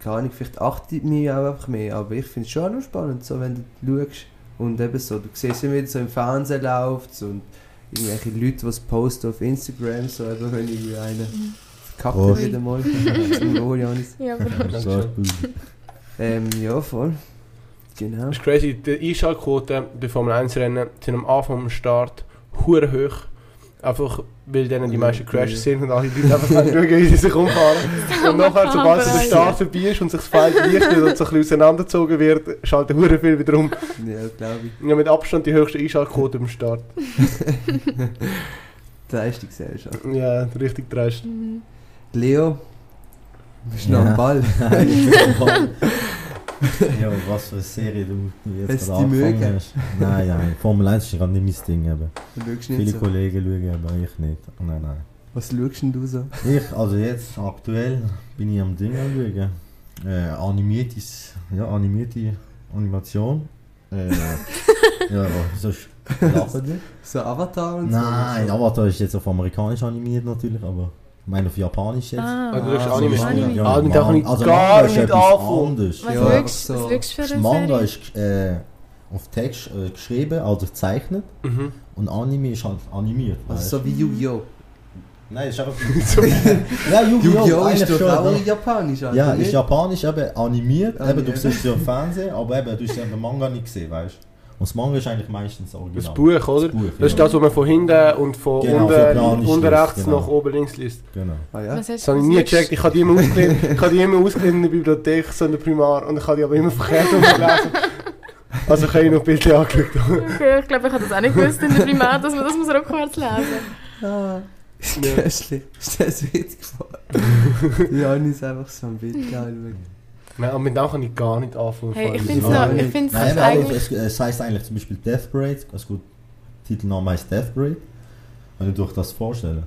keine Ahnung, vielleicht achtet mich auch einfach mehr, aber ich finde es schon noch spannend, so, wenn du schaust und eben so, du siehst immer wieder so im Fernsehen läuft und irgendwelche Leute, die es posten auf Instagram, so eben, wenn irgendwie einer verkackt Hat wieder mal. Zum Wohl, Janis. Ja, aber So ist gut. Ähm, ja, voll. Genau. Das ist crazy. Die Einschaltquoten bei Formel 1 Rennen sind am Anfang am Start hure hoch. Einfach weil dann die meisten Crashes sind und alle Leute einfach schauen, wie sie sich umfahren. Und nachher, sobald so der Start vorbei ist und sich das Feld lichtet und so ein bisschen auseinandergezogen wird, schalten hure viel wieder um. Ja, glaube ich. Ja, mit Abstand die höchste Einschaltquote am Start. Die Leistungsgesellschaft. Ja, richtig dreist. Mhm. Leo, bist du noch Ja. am Ball? ja, was für eine Serie du jetzt du gerade die angefangen mögen? hast. Nein, nein, Formel 1 ist gerade nicht mein Ding. Eben. Viele nicht so. Kollegen schauen, aber ich nicht. Nein, nein. Was schaust denn du so? Ich, also jetzt aktuell bin ich am Ding am schauen. Äh, animiertes, ja, animierte Animation. Äh, ja, sch- lachen die? So Avatar und so? Nein, so. Avatar ist jetzt auf amerikanisch animiert natürlich, aber ich meine auf japanisch jetzt. Ah, Also, du schaust so Anime. Anime. Ja, Ah, kann ich also gar Manga ist nicht etwas anfangen. anderes. Was Ja, du so. du für eine Manga Serie? ist äh, auf Text äh, geschrieben, also gezeichnet Mhm. und Anime ist halt animiert. Also so wie Yu-Gi-Oh! Nein, ist einfach. ja, Yu-Gi-Oh! Yu-Gi-Oh! ist eigentlich doch schon, auch ne? japanisch, Alter, Ja, nicht? ist japanisch eben animiert. Eben, du Animiert. siehst es ja im Fernsehen, aber eben, du hast ja den Manga nicht gesehen, weißt du? Und das Manga ist eigentlich meistens original. Das Buch, oder? Buch, Das ist ja. das, was man von hinten und von Genau, unten, unten rechts genau. nach oben links liest. Genau. Ah ja? Das habe ich nie gecheckt. Ich habe die immer ausgelehnt, ich habe die immer ausgelehnt in der Bibliothek, so in der Primar, und ich habe die aber immer verkehrt umgelesen. Also ich habe ich noch Bilder angeschaut. Okay, ich glaube, ich habe das auch nicht gewusst in der Primar, dass man das muss rückwärts lesen Ah. Köstlich. Ist das witzig geworden? Janis ist einfach so ein Bild geil. Nein, aber mit dem kann ich gar nicht anfangen. Hey, ich finde es Ja, noch, ich find's Nein, eigentlich... es, es heißt eigentlich zum Beispiel Death Parade, also gut, Titelname heißt Death Parade. Wenn du dir das vorstellen.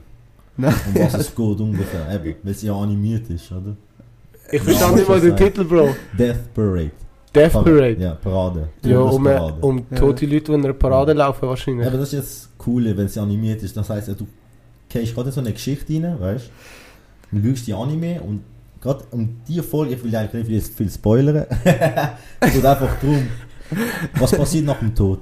Nein. Um was es geht ungefähr, eben, weil es ja animiert ist, oder? Ich verstand nicht mal den Titel, Bro. Death Parade. Death Parade. Ja, Parade. Ja, um, äh, um Ja. tote Leute, die in einer Parade laufen wahrscheinlich. Aber das ist jetzt das Coole, wenn es animiert ist. Das heisst, du gehst gerade in so eine Geschichte rein, weißt du? Du schaust die Anime und gerade um die Folge, ich will eigentlich nicht viel, viel spoilern, es geht einfach darum, was passiert nach dem Tod.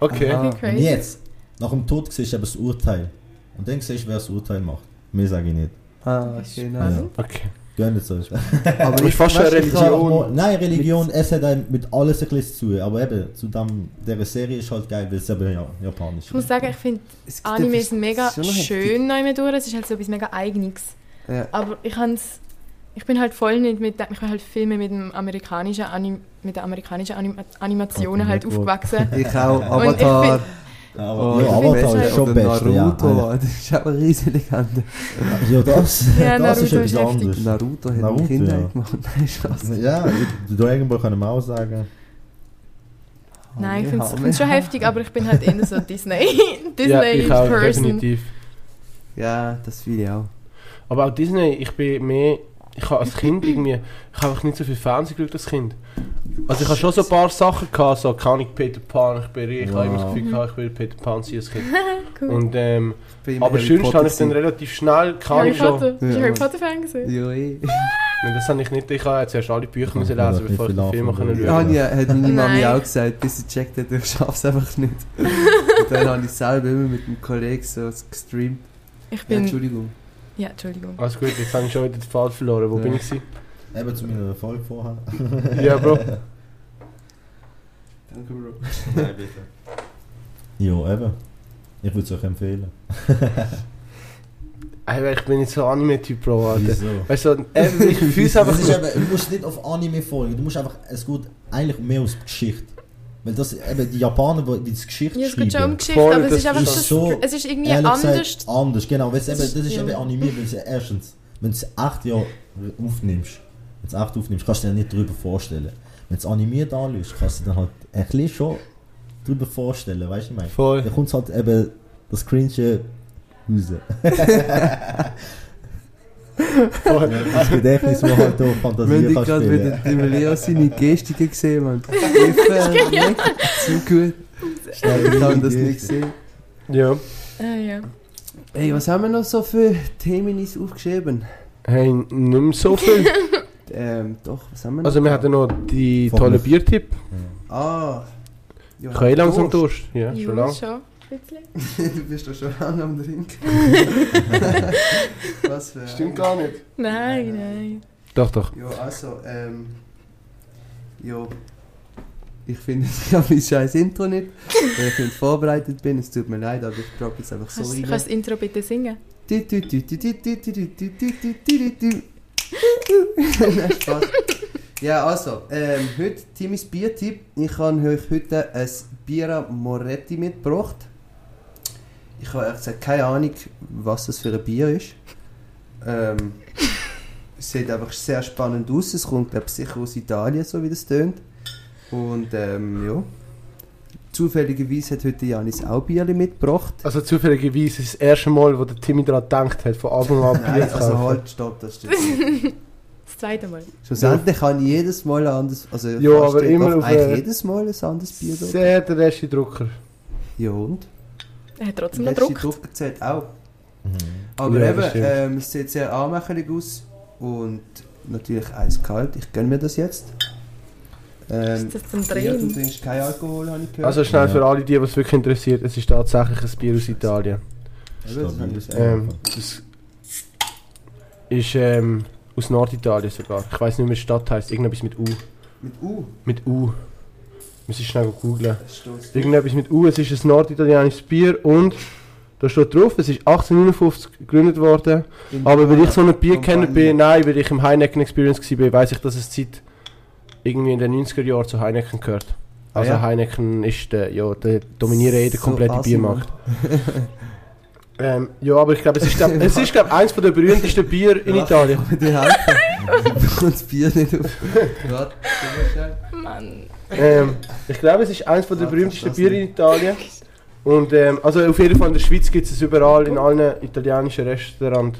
Okay. Aha. Okay, jetzt, nach dem Tod siehst du eben das Urteil. Und dann siehst du, wer das Urteil macht. Mehr sage ich nicht. Ah, okay, nice. Spannend. Okay. Geh nicht so. Aber ist fast eine ich Religion. mal- Nein, Religion, es hat einem mit alles ein bisschen zu tun. Aber eben, zu dem, dieser Serie ist halt geil, weil es eben ja, japanisch Ich muss sagen, ich finde es gibt Anime etwas- sind mega heftig. schön neu mit durch. Es ist halt so etwas mega Eigenes. Ja. Aber ich hans ich bin halt voll nicht mit ich bin halt viel mehr mit dem amerikanischen Anim, mit der amerikanischen Anim Animationen halt aufgewachsen. Ich auch, Avatar. Aber, Oh, ja, ich Avatar ist schon best. Ja, Naruto, ja, das ist auch eine riesige Legende. ja, das, Ja, das ist Naruto etwas ist heftig. anderes. Naruto hat Naruto, Kindheit ja. gemacht. Nein, Spaß. Ja, Dragon Ball können wir auch sagen. Nein, ich finde es schon heftig, aber ich bin halt eher so Disney, Ja, ich auch, Disney-Person. definitiv. Ja, das fühle ich auch. Aber auch Disney, ich bin mehr. Ich habe als Kind irgendwie. Ich habe einfach nicht so viel Fernsehen geschaut als Kind. Also ich habe schon so ein paar Sachen gehabt, so kann ich Peter Pan, ich bin ich habe immer das Gefühl gehabt, ich will Peter Pan sein als Kind. cool. Und ähm, aber Potter habe ich dann relativ schnell, kann Harry ich schon. Potter. Bist du Ja. Harry Potter-Fan gewesen? Ja, eh. Nein, das habe ich nicht. Ich habe jetzt erst alle Bücher Ja, müssen ja, lesen, nicht bevor ich den Film Ja. schauen Anja hat meine Mami auch gesagt, bis sie gecheckt hat, ich schaffe es einfach nicht. Und dann habe ich selber immer mit einem Kollegen so gestreamt. Ich Ja, bin... Entschuldigung. Ja, Entschuldigung. Alles gut, jetzt habe ich schon wieder den Fall verloren. Wo Ja. bin ich? gewesen? Eben zu meiner Folge vorher. Ja, Bro. Danke, Bro. Nein, bitte. Ja, eben. Ich würde es euch empfehlen. Ey, ich bin nicht so Anime-Typ, Bro, Alter. Wieso? Weißt du, eben, ich fühle es einfach ist eben, du musst nicht auf Anime folgen, du musst einfach, es geht eigentlich mehr aus Geschichte. Weil das, eben die Japaner, die die das Geschichte Ja, es geht schon um schreiben, Geschichte, Voll, aber es ist einfach ist das, so, es ist irgendwie anders. gesagt, anders, genau. Weil es eben, das ist eben animiert, weil es erstens, wenn du es acht Jahre aufnimmst, wenn du es acht aufnimmst, kannst du dir nicht darüber vorstellen. Wenn du es animiert anschaust, kannst du dir dann halt ein bisschen schon darüber vorstellen, weißt du, ich meine? Voll. Da kommt halt eben das Cringe raus. voll. Das Gedächtnis, das halt auch Fantasie Wenn ich kann gerade wieder die Leo seine Gestiken gesehen man. Ich nicht zu gut. Ich habe das nicht gesehen. Ja. Ah, ja. Ey, was haben wir noch so für Themen aufgeschrieben? Hey, nicht mehr so viel. Ähm, doch, was haben wir noch? Also, wir hatten noch die tolle. Biertipp. Ah. Ja, Ich habe eh langsam Durst. Ja, schon Ja, lange. schon bisschen. du bist doch schon lange am Trinken. Was für Stimmt gar nicht. Nein, nein. Doch, doch. Ja, also, ähm. Ja. Ich finde, ich habe mein scheiß Intro nicht, weil ich nicht vorbereitet bin. Es tut mir leid, aber ich droppe jetzt einfach so rein. Kannst du das Intro bitte singen? Nein, Spaß. Ja, also, ähm, heute Timmys Biertipp. Ich habe euch heute ein Bier Moretti mitgebracht. Ich habe ehrlich gesagt keine Ahnung, was das für ein Bier ist. Ähm, es sieht einfach sehr spannend aus. Es kommt, glaube ich, sicher aus Italien, so wie das tönt. Und ähm, ja. Zufälligerweise hat heute Janis auch Bier mitgebracht. Also, zufälligerweise ist das erste Mal, wo der Timmy daran gedacht hat, von Anfang an Bier Nein, zu also halt, stopp, das stimmt nicht. Das zweite Mal. Schlussendlich kann ich jedes Mal ein anderes, also Ja, aber immer auf eigentlich jedes Mal ein anderes Bier. Sehr der letzte Drucker. Ja und? Er hat trotzdem noch. Drucker zählt auch. Mhm. Aber Ja, eben, ähm, es sieht sehr anmächerlich aus und natürlich eiskalt. Ich gönne mir das jetzt. Ähm, Ist das zum ja, du Drehen? trinkst keinen Alkohol, habe ich gehört. Also, schnell Ja. für alle, die, was wirklich interessiert, es ist tatsächlich ein Bier aus Italien. Gesagt. Ähm, das ist ähm, aus Norditalien sogar. Ich weiß nicht, wie die Stadt heißt. Irgendetwas mit U. Mit U. Mit U. Muss ich schnell googeln. Irgendetwas mit U. Es ist ein norditalienisches Bier und da steht drauf, es ist 1859 gegründet worden. In Aber weil ich so ein Bier Campagna. kenner bin, nein, weil ich im Heineken Experience war, weiß ich, dass es seit irgendwie in den 90er Jahren zu Heineken gehört. Ah, Also ja? Heineken ist der, ja, der dominiert eh den So kompletten assi, Biermarkt. ähm, ja, aber ich glaube, es ist, glaub, es ist glaub, eins der berühmtesten Bier in Italien. Du kommst das Bier nicht auf. Warte, Ähm, ich glaube, es ist eins der Ah, berühmtesten Bier in Italien. Und ähm, also auf jeden Fall in der Schweiz gibt es überall, in allen italienischen Restaurants,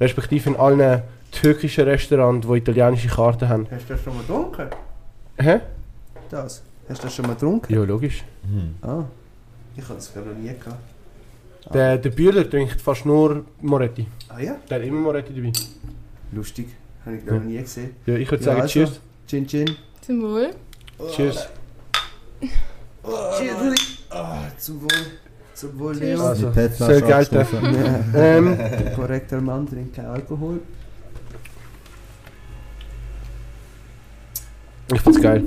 respektive in allen türkischen Restaurants, die italienische Karten haben. Hast du das schon mal getrunken? Hä? Das? Hast du das schon mal getrunken? Ja, logisch. Mhm. Ah. Ich habe das gerade noch nie gehabt. Ah. Der, der Bühler trinkt fast nur Moretti. Ah ja? Der hat immer Moretti dabei. Lustig. Habe ich noch nie gesehen. Ja, ich würde Ja, sagen, also. Cheers. Chin Chin. Zum Wohl. Cheers. Cheers. Ah, zum Wohl. Zum Wohl. Leo. Also, abgestoßen. Ja. Ähm, Der korrekte Mann trinkt keinen Alkohol. ich find's geil.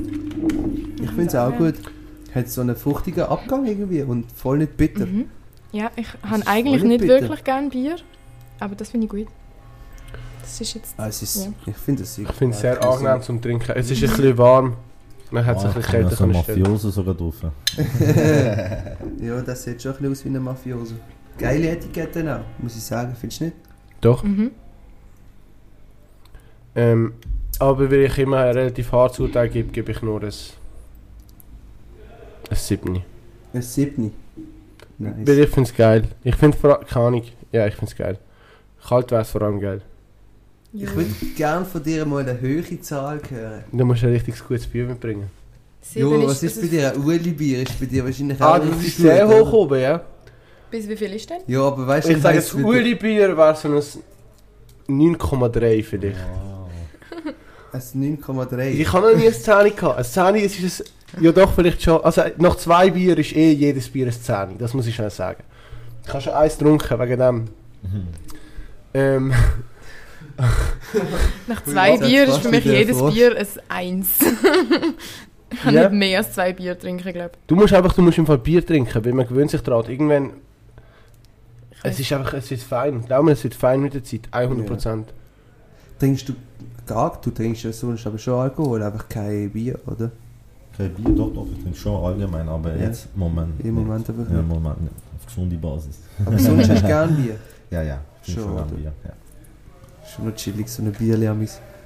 Ich finde es auch gut. Hat so einen fruchtigen Abgang irgendwie und voll nicht bitter. Mhm. Ja, ich habe eigentlich nicht bitter. wirklich gern Bier, aber das finde ich gut. Das ist jetzt. Ah, es ist, Ja. Ich finde es Ich finde es sehr angenehm zum Trinken. Es ist ein bisschen warm. Man hat es ein Ah, bisschen ich kälter habe so können stellen. Mafioso sogar drauf. ja, das sieht schon ein bisschen aus wie ein Mafioso. Geile Etikette auch, muss ich sagen. Findest du nicht? Doch. Mhm. Ähm, aber weil ich immer ein relativ hartes Urteil gebe, gebe ich nur ein, ein 7. Ein Siebni. Nice. Weil ich finde es geil. Ich finde vor allem, keine Ahnung, ja ich finde es geil. Kalt wäre es vor allem geil. Ja. Ich würde gerne von dir mal eine höhere Zahl hören. Du musst ein richtig gutes Bier mitbringen. Jo, was ist das bei dir? Ein Uli-Bier ist bei dir wahrscheinlich Ah, auch das richtig ist sehr gut, hoch oder? oben, ja. Bis wie viel ist denn? Ja, aber weißt du, Ich sage, das Uli-Bier wäre so ein 9,3 vielleicht. ein 9,3. Ich habe noch nie eine 10 gehabt. Eine 10 ist es, ja doch vielleicht schon, also nach zwei Bier ist eh jedes Bier eine 10, das muss ich schnell sagen. Ich habe schon eins getrunken wegen dem. Mhm. Ähm, Nach zwei Bier ist für mich jedes Frosch. Bier ein Eins. ich kann Ja. nicht mehr als zwei Bier trinken, glaube du musst einfach du musst im Fall Bier trinken, weil man gewöhnt sich daran. Irgendwann Es ist einfach, es wird fein. Glaub mir, es wird fein mit der Zeit. 100%. Trinkst du gar, du trinkst ja sonst aber schon Alkohol, einfach kein Bier, oder? Kein Bier, doch, doch, ich trinke schon allgemein, aber Ja. jetzt, Moment. Im Moment einfach Ja. Moment, nicht. Auf gesunde Basis. Aber sonst hast du gern Bier. Ja, ja. ich Schon, schon oder? Bier. Ja. Schon noch chillig, so ein Bierli am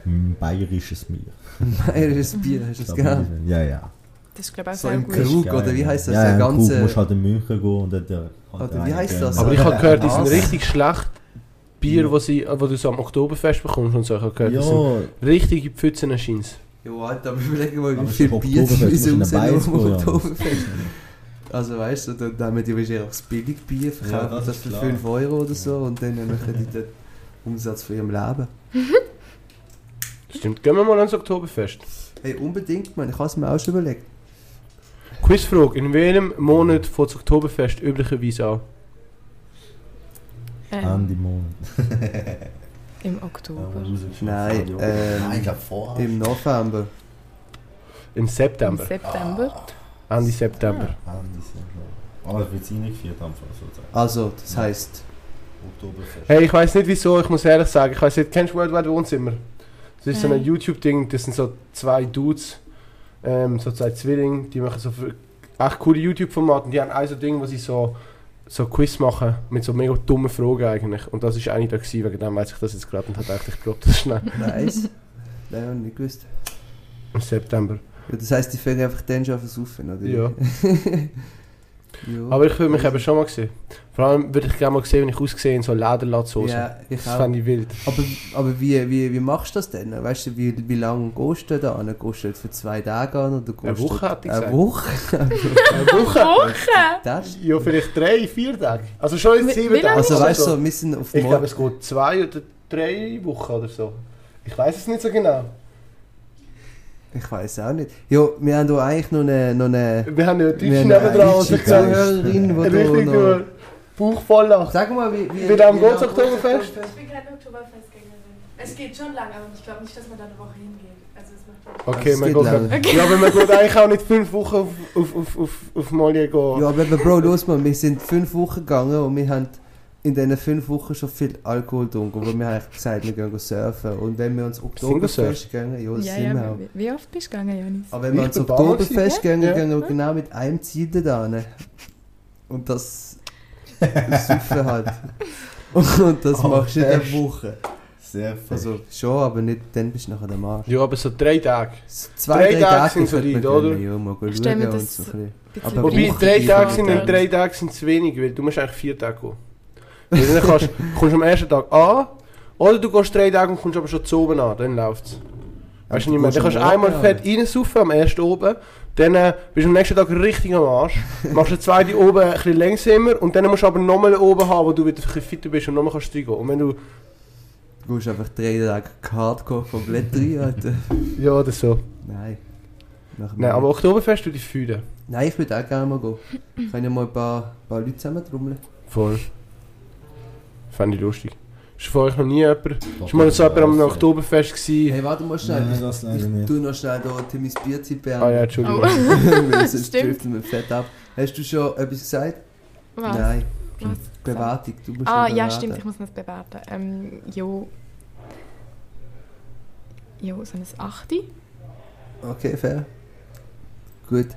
Ein bayerisches Bier. Bayerisches Bier, hast du das gern? Ja, ja. Das ist glaube ich auch So im. Krug, Geil, oder wie ja. heisst das? Ja, ja, ganze- Krug musst halt in München gehen und dort... äh, Oder wie gönnen. das? Aber ich habe gehört, die sind richtig schlecht. Bier, wo, sie, wo du so am Oktoberfest bekommst und so. Ich habe gehört, die sind Ja, richtige Pfützen scheint's. Ja, Alter, aber überleg mal, wie viel Bier die rausnehmen am Oktoberfest. Also weißt du, da nehmen die wahrscheinlich auch das Billigbier, verkaufen Ja, das das, ist für klar. 5 Euro oder so und dann machen die den Umsatz von ihrem Leben. Stimmt. Gehen wir mal ans Oktoberfest. Hey, unbedingt, man, ich habe es mir auch schon überlegt. Quizfrage. In welchem Monat fängt das Oktoberfest üblicherweise an? Ähm, Ende Monat. Im Oktober. Nein, ähm, Nein, ich glaube vorher. Im November. Im Im September. September. Ende September. Ende September. Aber es wird nicht viert am sozusagen. Also, das heisst, Oktoberfest. Hey, ich weiß nicht wieso, ich muss ehrlich sagen, ich weiß nicht, kennst du World Wide Wohnzimmer? Das ist so ein. YouTube-Ding, das sind so zwei Dudes, ähm, so zwei Zwillinge, die machen so echt coole YouTube-Formate und die haben ein so Ding, wo sie so, so Quiz machen mit so mega dummen Fragen eigentlich. Und das ist eine da gewesen, wegen dem weiß ich das jetzt gerade und hat gedacht, ich glaube das schnell. nice. Nein, ich nicht gewusst. Im September. Ja, das heisst, die fangen einfach dann schon zu saufen, oder? Ja. ja. Aber ich will mich eben schon mal sehen. Vor allem würde ich gerne mal sehen, wie ich aussehe in so Lederlatzhosen. Ja, ich das auch. fände ich wild. Aber, aber wie, wie, wie machst du das denn? Weißt du, wie, wie lange gehst du da an? Gehst du für zwei Tage an? Oder gehst Eine Woche, du- hat ich Eine gesagt. Woche? Eine Woche? Woche! Das? Ja, vielleicht drei, vier Tage. Also schon in sieben Tagen. Also weißt du, so. wir sind auf Ich glaube, es geht zwei oder drei Wochen oder so. Ich weiß es nicht so genau. Ich weiß auch nicht. Ja, wir haben da eigentlich noch eine... Noch eine Wir haben ja Deutsch nebendran deutsche ich Zuhörerin, die da richtig noch... nur Bauch voll lacht. Sag mal, wie... Wie, Wie lange wie geht's lange Oktoberfest? Ich bin keine Oktoberfestgängerin. Es geht schon lang, aber ich glaube nicht, dass man da eine Woche hingeht. Also es macht Okay, Das man geht lange. Ja, aber man geht eigentlich auch nicht fünf Wochen auf, auf, auf, auf, auf Molly gehen. Ja, aber Bro, los mal, wir sind fünf Wochen gegangen und wir haben in diesen fünf Wochen schon viel Alkohol getrunken. Aber wir haben eigentlich gesagt, wir gehen surfen. Und wenn wir uns Oktoberfest gehen, ja, das Ja, sind wir ja, auch. wie, wie oft bist du gegangen, Janis? Aber wenn wir ans Oktoberfest gehen, ja. gehen wir genau mit einem Ziel da hin. Und das... Saufen halt. Und das Oh, machst du in der. Woche. Sehr fest. Also schon, aber nicht, dann bist du nachher der Marsch. Ja, aber so drei Tage. So Zwei, Drei drei, Tage Tage sind so die, oder? Ja, mal Ich stell mir schauen und das so ein bisschen. Bisschen Aber Wobei, drei Tage sind, drei Tage sind zu wenig, weil du musst eigentlich vier Tage gehen. Weil dann kannst, kommst du am ersten Tag an, oder du gehst drei Tage und kommst aber schon zu oben an, dann läuft's. Weißt du nicht mehr? Dann kannst du einmal fett reinsaufen am ersten oben, dann äh, bist du am nächsten Tag richtig am Arsch, machst den zweiten oben ein bisschen langsamer und dann musst du aber nochmal oben haben, wo du wieder ein fitter bist und nochmal kannst reingehen. Und wenn du, Du gehst einfach drei Tage Hardcore komplett rein, Alter. ja oder so. Nein. Nein, aber Oktoberfest würde ich fühlen. Nein, ich würde auch gerne mal gehen. Ich kann ja mal ein paar, paar Leute zusammentrommeln. Voll. Fände ich lustig. Ist vorher noch nie jemand, ist mal so jemand am Oktoberfest gewesen? Hey, warte mal schnell. Nein, das leider ich nicht. tu noch schnell da Timmys Bierzeit beenden. Ah ja, Entschuldigung. Oh. Sonst driften wir fett ab. Hast du schon etwas gesagt? Was? Nein. Was? Bewertung. Du musst Ah, ja, bewerten. stimmt, ich muss das bewerten. Ähm, jo. Jo, so ein Achti? Okay, fair. Gut.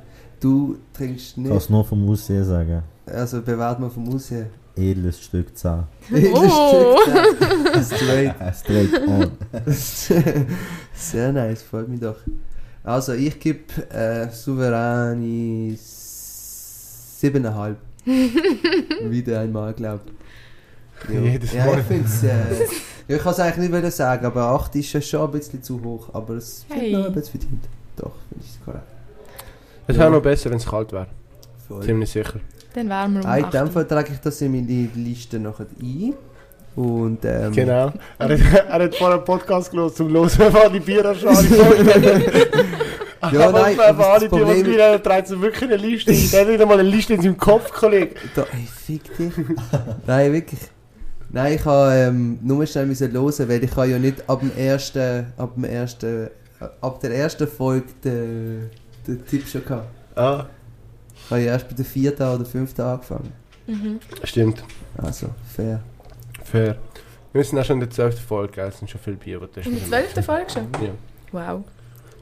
Du trinkst Ich nicht. es nur vom Aussehen sagen. Also bewert mal vom Aussehen. Edles Stück Zahn. Oh. Straight. Straight on. Sehr nice, freut mich doch. Also, ich gebe äh, souveräne 7,5. Wieder einmal, glaube ich. Jedes ja, Mal. ich finde es. Äh, ja, ich kann es eigentlich nicht sagen, aber 8 ist ja schon ein bisschen zu hoch. Aber es wird Hey. noch ein bisschen verdient. Doch, finde ich es korrekt. Es wäre noch besser, wenn es kalt wäre. Ziemlich sicher. Dann wären wir um Ah, in dem 8. Fall trage ich das in meine Liste nachher ein. Und ähm, Genau. Er hat, er hat vorher einen Podcast gelesen, zum Los, wer war die Biererschale Ja, nein, aber alle, die Problem- was wir er trägt so wirklich eine Liste ein. Der hat nicht einmal eine Liste in seinem Kopf, Kollege. Da, ey, fick dich. Nein, wirklich. Nein, ich habe ähm, nur schnell müssen hören, weil ich habe ja nicht ab dem ersten, ab dem ersten, äh, ab der ersten Folge den, den Tipp schon gehabt. Ah. Ich habe ja erst bei der vierten oder fünften angefangen. Mhm. Stimmt. Also, fair. Fair. Wir sind auch schon in der 12. Folge, es sind schon viele Bier, die In der zwölften Folge schon? Ja. Wow.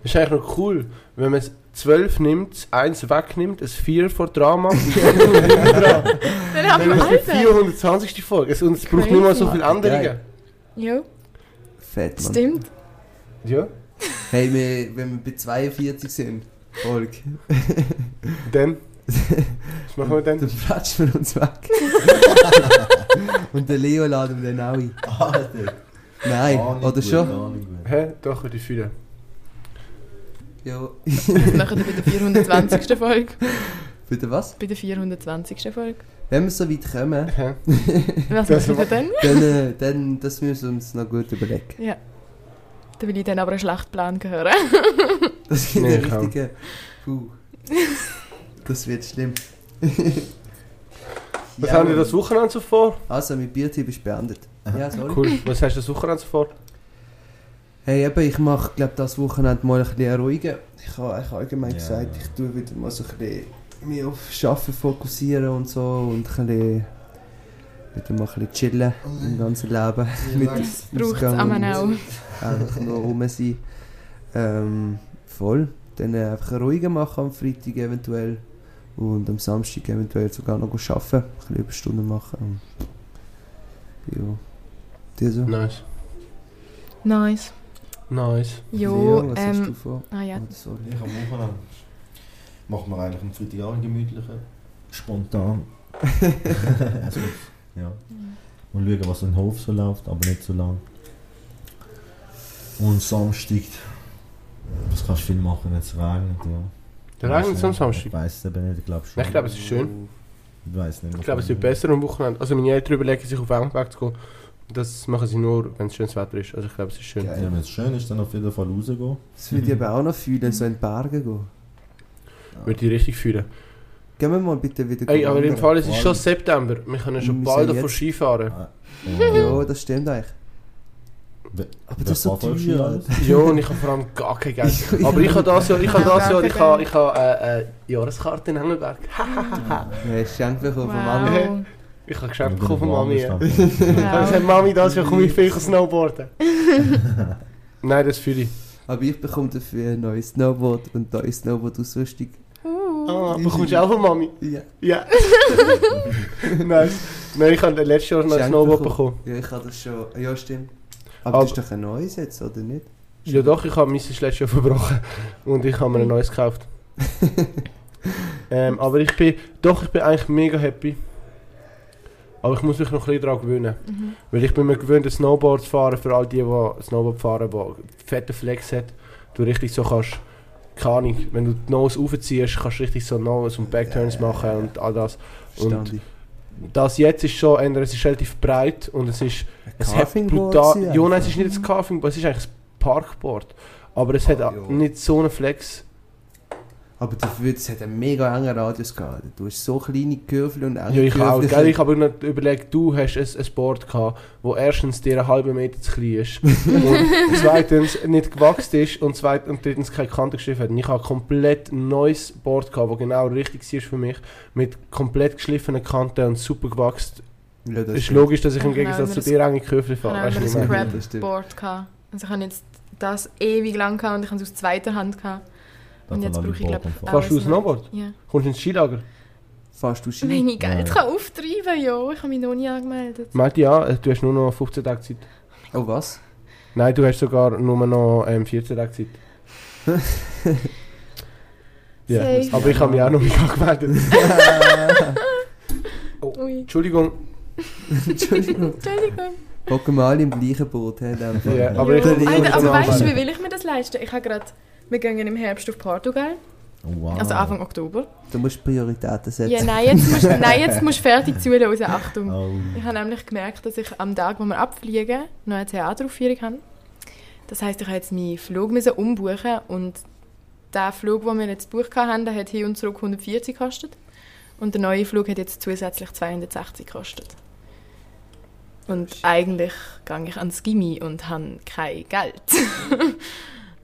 Das ist eigentlich noch cool, wenn man es 12 nimmt, 1 wegnimmt, ein 4 vor Drama und dann haben ist wir die Alter. 420. Folge. Es, und es braucht nicht mal so viele Änderungen. Ja, Fett, Mann. stimmt. Ja. Hey, wir, wenn wir bei 42 sind, Folge, Dann. Was machen wir dann dann? flatschen wir uns weg. Und den Leo laden wir dann auch ein. Alter. Nein, Gar nicht oder gut, schon? gar nicht gut. Hä? Doch, ich fühlen. Ja. Wir bei der 420. Folge. Bitte was? Bei der 420. Folge. Wenn wir so weit kommen, Hä? Was Das machen wir dann? dann, äh, dann das müssen wir uns noch gut überlegen. Ja. Da will ich dann aber einen Schlachtplan hören. Das ist Nee, ein ich auch. richtiger... Puh. Das wird schlimm. Was Ja, haben wir das Wochenende so vor? Also, mein Biertipp ist beendet. Ja, sorry. Cool. Was hast du das Wochenende so vor? Hey, eben, ich mache, glaube das Wochenende mal ein bisschen ruhiger. Ich habe eigentlich allgemein Ja. gesagt, ich tue wieder mal so ein bisschen mich auf Arbeiten fokussieren und so und ein bisschen wieder mal ein bisschen chillen im ganzen Leben. Mit Das braucht es auch. Einfach nur rum sein. Ähm, voll. Dann einfach ruhiger machen am Freitag eventuell und am Samstag eventuell sogar noch arbeiten, ein bisschen Überstunden machen. Und, ja. Dir so? Nice. Nice. Nice. Jo, Leo, was hast du ähm. vor? Ah ja. Oh, sorry. Ich am Wochenende machen wir eigentlich am Freitag auch einen gemütlichen, spontan. also, ja. Mal schauen, was in den Hof so läuft, aber nicht so lang. Und Samstag, was kannst du viel machen, wenn es regnet, ja. Der regnet es am Samstag. Ich weiß es eben nicht, ich glaube schon. Ich glaube, es ist schön. Ich weiß nicht. Ich glaube, es wird besser am Wochenende. Also meine Eltern überlegen sich auf England zu gehen. Das machen sie nur, wenn es schönes Wetter ist. Also ich glaube, es ist schön. Geil. Ja, wenn es schön ist, dann auf jeden Fall rausgehen. Das würde ich aber auch noch fühlen, so in die Berge gehen. Würde ich richtig fühlen. Gehen wir mal bitte wieder Ey, aber im. Fall, es ist schon September. Wir können schon Wir bald davon Skifahren. Ah, Ja, das stimmt eigentlich. Aber das ist so teuer. Ja, und ich habe vor allem gar kein Geld. Ich- Aber ich habe das Jahr, ich habe Ja, das Jahr, ich habe, ich habe äh, äh, Jahreskarte in Engelberg. Ja, Geschenk bekommen von Mami. Ich habe geschenkt bekommen von Mami. ja. Mami. Dann sagt Mami, das Jahr komme ich viel snowboarden. Nein, das fühle ich. Aber ich bekomme dafür ein neues Snowboard und neue Snowboard-Ausrüstung. Uh. Ah, bekommst du auch von Mami? Ja. Ja. nice. Nein, ich habe letztes Jahr noch ein Geschenk Snowboard bekommen. Ja, ich habe das schon. Ja, stimmt. Aber, Aber- das ist doch ein neues jetzt, oder nicht? Ja doch, ich habe meins letztes Jahr verbrochen und ich habe mir ein neues gekauft. ähm, aber ich bin, doch, ich bin eigentlich mega happy. Aber ich muss mich noch ein bisschen daran gewöhnen. Mhm. Weil ich bin mir gewöhnt, ein Snowboard zu fahren für all die, die Snowboard fahren, die fette Flex hat. Du richtig so kannst, keine Ahnung, wenn du die Nose aufziehst, kannst du richtig so Nose und Backturns Ja. machen und all das. Verstand ich. Das jetzt ist schon, eher, es ist relativ breit und es ist es hat brutal. Ja, nein, es ist nicht ein Carvingboard, es ist eigentlich ein Parkboard. Aber es hat Ah, auch ja. nicht so einen Flex. Aber dafür, es hat einen mega engen Radius gehabt. Du hast so kleine Kurven und enge Ja, ich auch. Kurven. Gell, ich habe nicht überlegt, du hast ein, ein Board gehabt, wo erstens dir einen halben Meter zu klein ist und zweitens nicht gewachsen ist und, zweitens, und drittens keine Kante geschliffen hat. Und ich habe komplett ein neues Board gehabt, das genau richtig war für mich, mit komplett geschliffenen Kanten und super gewachsen. Ja, das Es ist stimmt. logisch, dass ich im genau, Gegensatz zu dir enge Ich fahre. habe ein ich das stimmt. Scrapboard gehabt. Also ich habe jetzt das ewig lang gehabt und ich habe es aus zweiter Hand gehabt. Und jetzt brauche ich glaube ich Fährst du Snowboard? Ja. Kommst du ins Skilager? Fährst du Ski? Wenn ich Geld Ja. kann auftreiben ja. Ich habe mich noch nie angemeldet. Meinte ja, äh, du hast nur noch 15 Tage Zeit. Oh, was? Nein, du hast sogar nur noch ähm, 14 Tage Zeit. Ja, Safe. aber ich habe mich auch noch nicht angemeldet. Ui. Entschuldigung. Entschuldigung. Entschuldigung. Hocken wir alle im gleichen Boot. He, in dem Fall. Ja, aber ich- Leo Alter, aber weißt du, wie will ich mir das leisten? Ich habe gerade... Wir gehen im Herbst auf Portugal. Oh, wow. Also Anfang Oktober. Du musst Prioritäten setzen. Ja, nein, jetzt musst, nein, jetzt musst du fertig zuhören. Achtung. Oh. Ich habe nämlich gemerkt, dass ich am Tag, wo wir abfliegen, noch eine Theateraufführung habe. Das heisst, ich habe jetzt meinen Flug müssen umbuchen und der Flug, den wir jetzt gebucht haben, der hat hin und zurück 140 gekostet. Und der neue Flug hat jetzt zusätzlich 260 gekostet. Und eigentlich gehe ich ans Gimmi und habe kein Geld.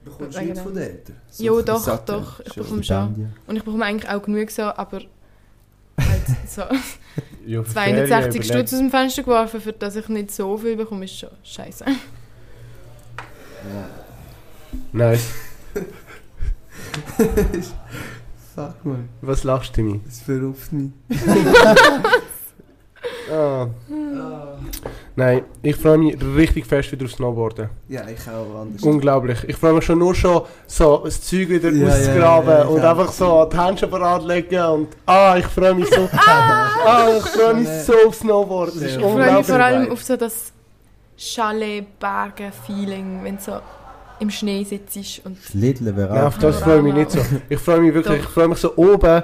Bekommst du nichts von den Eltern? So Jo, ein doch, Sattel. doch. Ich bekomme schon. Und ich bekomme eigentlich auch genug so, aber halt so. Ja, für Ferien 260 überlegt. Stutz aus dem Fenster geworfen, für das ich nicht so viel bekomme, ist schon scheiße. Nice. Fuck man, Was lachst du, Timmy? das verrupft mich. Ah. Nein, ich freue mich richtig fest wieder aufs Snowboarden. Ja, ich auch anders. Unglaublich. Ich freue mich schon nur schon, so das Zeug wieder Ja, auszugraben ja, ja, und auch. einfach so die Hände parat legen und ah, ich freue mich so. ah, ich freue mich so aufs Snowboard. Das ist Sehr Ich freue mich vor allem auf so das Chalet-Berge-Feeling, wenn du so im Schnee sitzt und Schlitteln wäre Nein, auch auf das Ja. freue ich mich nicht so. Ich freue mich wirklich, Doch. ich freue mich so oben,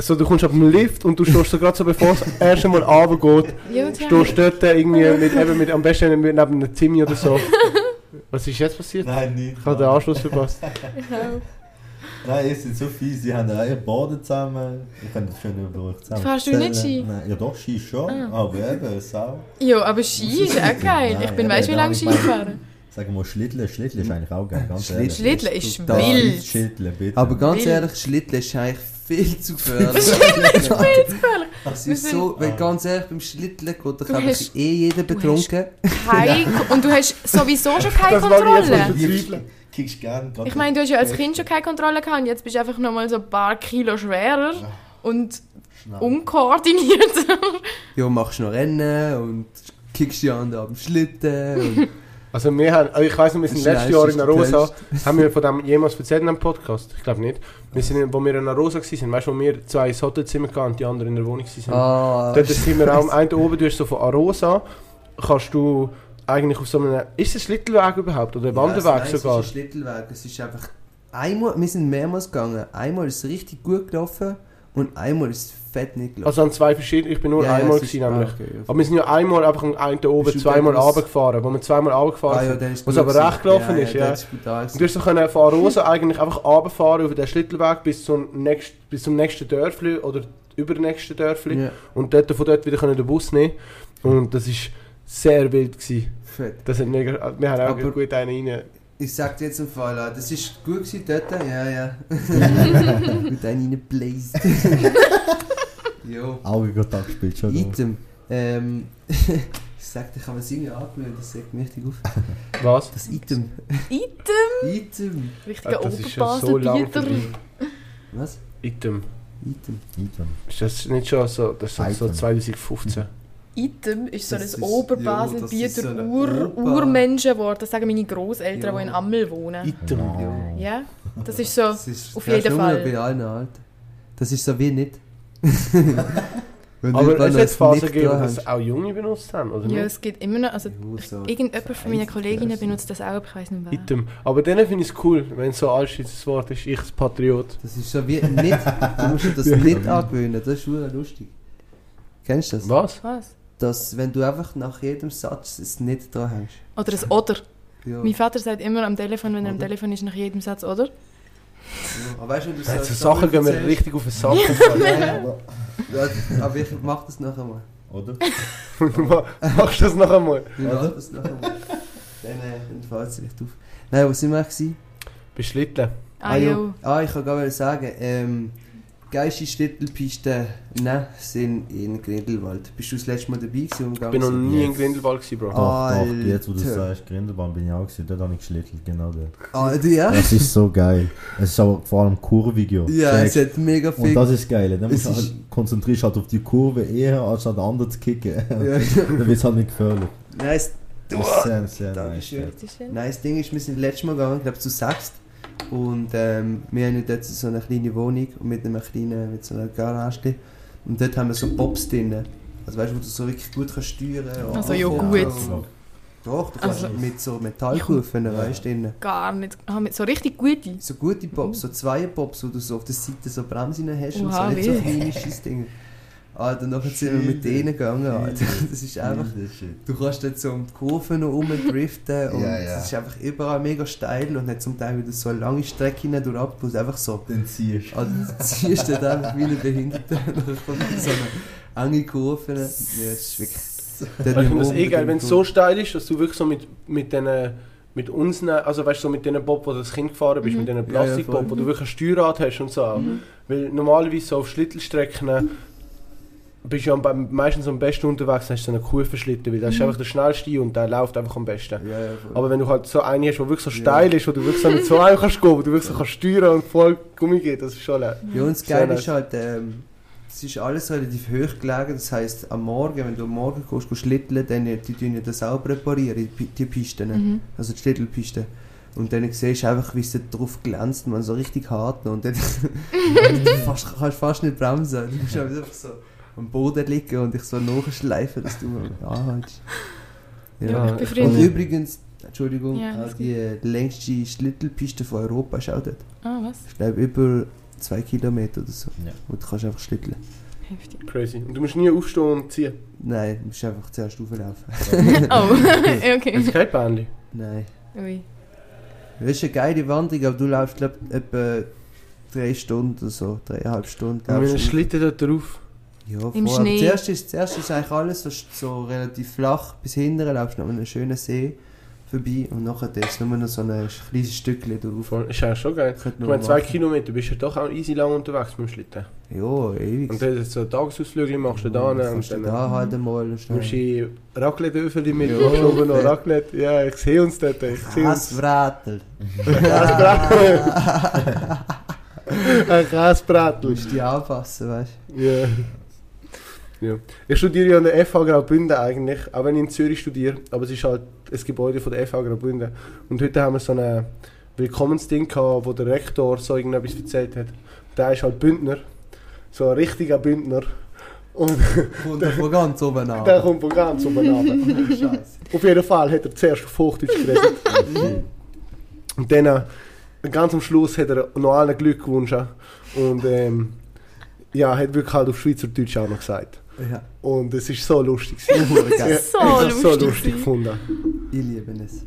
so du kommst auf dem Lift und du stehst so gerade so bevor es das erste Mal runtergeht, ja, ja. stehst dort irgendwie mit, eben mit, am besten mit, neben einem Timmy oder so. Was ist jetzt passiert? Nein, nicht. Ich habe den Anschluss verpasst. Nein, ihr seid so fies, sie haben ja Baden zusammen. Ich kann das schön über euch zusammen. Fahrst du nicht. Ski? Nein, ja doch, Ski schon, Ah. aber eben, Sau. Ja, aber Ski ist auch geil. Nein, Ich bin, weißt du, wie lange Ski gemeint- fahren? Sagen wir Schlitteln, Schlitteln ist eigentlich auch geil, ganz Schlitteln. ehrlich. Schlitteln ist wild. Schlitteln, bitte. Aber ganz Wild. ehrlich, Schlitteln ist eigentlich viel zu gefährlich. Das ist so, wenn ganz ehrlich beim Schlitteln geht doch einfach eh jeder betrunken. Kein, und du hast sowieso schon keine Das ich Kontrolle. gern. gerade Ich meine, du hast ja als Kind schon keine Kontrolle gehabt und jetzt bist du einfach nochmal so ein paar Kilo schwerer und unkoordinierter. Ja, machst noch Rennen und kickst die anderen am Schlitten. Also wir haben, also ich weiss noch, wir sind letztes Jahr in Arosa, haben wir von dem jemals erzählt in einem Podcast? Ich glaube nicht. Wir sind, in- wo wir in Arosa waren, weißt du, wo wir zwei ins Hotelzimmer gegangen und die anderen in der Wohnung waren. Ah, Dort sind wir auch einen oben, du hast so von Arosa, kannst du eigentlich auf so einem, ist es ein Schlittelweg überhaupt oder ein Wanderweg Ja, also nein, sogar? Es ist ein Schlittelweg. Es ist einfach. Einmal, wir sind mehrmals gegangen. Einmal ist es richtig gut gelaufen und einmal ist es fett nicht gelaufen. Also an zwei verschiedenen, ich bin nur Ja, ja, einmal ist- gewesen, nämlich. okay, ja. Aber wir sind ja einmal einfach einen oben, zweimal runtergefahren, wo wir zweimal runtergefahren Ah, ja, sind. Was aber recht gelaufen ist, ja. Ist du hast so können von Arosa eigentlich einfach runterfahren über den Schlittelweg bis zum, nächst, bis zum nächsten Dörfli oder übernächsten Dörfli. Ja, Und dort, von dort wieder können den Bus nehmen Und das ist sehr wild gewesen. fett. Das hat mega, wir haben auch Aber- gut einen rein. Ich sag dir jetzt im Fall, ah, das ist gut gewesen dort, ja, ja. Mit einem reingebläst. jo. Augenkontakt spielt schon. Item. Ähm, ich sag dir, ich habe es irgendwie angewöhnt, das sagt mich richtig auf. Was? Das Item. Item. Item. Richtiger das ist schon so lange. Was? Item. Item. Item. Ist das nicht schon so, das ist so Item. 2015? Item ist so Das ein Oberbaselbieter ja, das Ur Ober- Urmenschenwort. Das sagen meine Großeltern, Ja. die in Ammel wohnen. Item. Ja. Ja, das ist so. Das ist, auf das jeden Fall. bei allen Alten. Das ist so wie nicht. Aber es hat Phasen gegeben, dass auch Junge benutzt haben, oder Ja, nicht? es gibt immer noch. Also, Ja, so. irgendjemand von meinen Kolleginnen benutzt das auch, aber ich weiß nicht wer. Item. Aber dann finde ich es cool, wenn so ein altes Wort ist, ich als Patriot. Das ist so wie nicht. Du musst dir das nicht angewöhnen, das ist schon lustig. Kennst du das? Was? Was? Dass, wenn du einfach nach jedem Satz es nicht dran hängst. Oder das Oder. Ja. Mein Vater sagt immer am Telefon, wenn er am Oder? Telefon ist, nach jedem Satz Oder. Ja. Aber weißt du, wenn du So, so Sachen gehen erzählst- richtig auf den Sack. Ja, ja, aber ich mach das nachher mal. Oder? Machst du das noch einmal? Ich mach das nachher mal. Dann, äh, dann fällt es recht auf. Nein, wo sind wir gewesen? Beschlitten. Ah, jo. ah ich kann gerade sagen, ähm, geilste Schlittelpisten ne, sind in Grindelwald. Bist du das letzte Mal dabei gewesen? Ich bin noch nie in Yes. Grindelwald gewesen, Bro. Doch, doch, Alter. jetzt wo du sagst, Grindelwald bin ich auch gewesen, dort habe ich geschlittelt, genau dort. sind? Ah, ja? Das ist so geil. Es ist aber vor allem kurvig, ja. Ja, es hat mega Und viel... das ist geil. Dann musst du halt, konzentrierst halt auf die Kurve eher, als an den anderen zu kicken. Ja. Dann wird es halt nicht gefährlich. Nice. Das ist sehr, sehr nice. Dankeschön. dort. Das ist schön. Nein, das Ding ist, wir sind letztes Mal gegangen, ich glaube zu sechst. Und ähm, wir haben dort so eine kleine Wohnung mit einem kleinen, mit so einer Garage. Und dort haben wir so Bobs drin. Also weißt du, wo du so wirklich gut kannst steuern kannst. Also ja, gut. Doch, du kannst Also- mit so Metallkufen, Ja. weißt du, drin. Gar nicht. Ah, so richtig gute. So gute Bobs, so zwei Bobs, wo du so auf der Seite so Bremsen hast und so Oha, nicht so kleine Scheissdinge. Alter, nachher sind wir mit denen gegangen, Alter. Das ist einfach... Du kannst dort so um die Kurven noch rumdriften und Ja, ja. es ist einfach überall mega steil und hat zum Teil wieder so eine lange Strecke hinein durch ab, wo es einfach so... Dann ziehst Also du ziehst dort einfach wie eine Behinderte und dann kommt so eine enge Kurve. Ja, das ist wirklich... dort Ich finde das oben eh geil, wenn es so steil ist, dass du wirklich so mit, mit diesen mit uns, also weißt du, so mit diesen Bob, wo du als Kind gefahren bist, Mhm. mit diesen Ja, ja, Plastikbob, voll. wo du wirklich ein Steuerrad hast und so. auch. Mhm. Weil normalerweise so auf Schlittelstrecken bist du ja am- meistens am besten unterwegs, hast du so einen Kurvenschlitten, weil das ist Mhm. einfach der schnellste und der läuft einfach am besten. Ja, ja. Aber wenn du halt so einen hast, der wirklich so Ja. steil ist, wo du wirklich so mit so einem kannst gehen, wo du wirklich so kannst steuern und voll Gummi geht, das ist schon leer. Ja, und das Geile ist halt, ähm, es ist alles relativ hoch gelegen. Das heisst, am Morgen, wenn du am Morgen gehst, gehst schlitteln, dann äh, die tun ja das auch präparieren, die, Pi- die Pisten, Mhm. also die Schlittelpisten. Und dann siehst du einfach, wie es drauf glänzt, man so richtig hart noch. Und dann du fast, kannst fast nicht bremsen. Du musst einfach so am Boden liegen und dich so nachschleifen, dass du anhältst. Ja, ich bin und übrigens, Entschuldigung, Ja, auch alles die äh, längste Schlittelpiste von Europa ist auch dort. Ah, was? Ich glaube über zwei Kilometer oder so. Ja. Und du kannst einfach schlitteln. Heftig. Crazy. Und du musst nie aufstehen und ziehen. Nein, du musst einfach zuerst rauflaufen. Oh, okay. ist kein Bähnchen. Nein. Ui. Das ist eine geile Wanderung, aber du läufst glaube ich etwa drei Stunden oder so, dreieinhalb Stunden. Und mit einem Glaubst du? Schlitten dort drauf. Ja, Im. Aber Schnee. Zuerst ist, zuerst ist eigentlich alles so, so relativ flach bis hinten, läufst noch an einem schönen See vorbei und nachher ist nur noch so ein kleines Stückchen drauf. Voll. Ist ja schon geil. Ich meine, zwei machen. Kilometer bist du ja doch auch easy lang unterwegs mit dem Schlitten. Ja, ewig. Und dann so Tagesausflüge machst du da Dann und du dann da halt einmal und Du musst schnell. in Raclette-Öfel mit Ja. ja. oben noch Raclette. Ja, ich sehe uns dort. Ich sehe uns. Hassbratel. Ein Du Käsebratel. musst dich anpassen, weißt Ja. Ja. Ich studiere ja an der FH Graubünden eigentlich, auch wenn ich in Zürich studiere, aber es ist halt das Gebäude von der FH Graubünden. Und heute haben wir so ein Willkommensding gehabt, wo der Rektor so irgendetwas erzählt hat. Der ist halt Bündner, so ein richtiger Bündner. Und. Kommt von ganz oben an. der kommt von ganz oben. Scheiße. Auf jeden Fall hat er zuerst auf Hochdeutsch geredet. Und dann, äh, ganz am Schluss, hat er noch allen Glück gewünscht. Und ähm, ja, hat wirklich halt auf Schweizerdeutsch auch noch gesagt. Ja, Und es ist so lustig. geil. Ja, So ich hab's so lustig gefunden. Ich liebe es.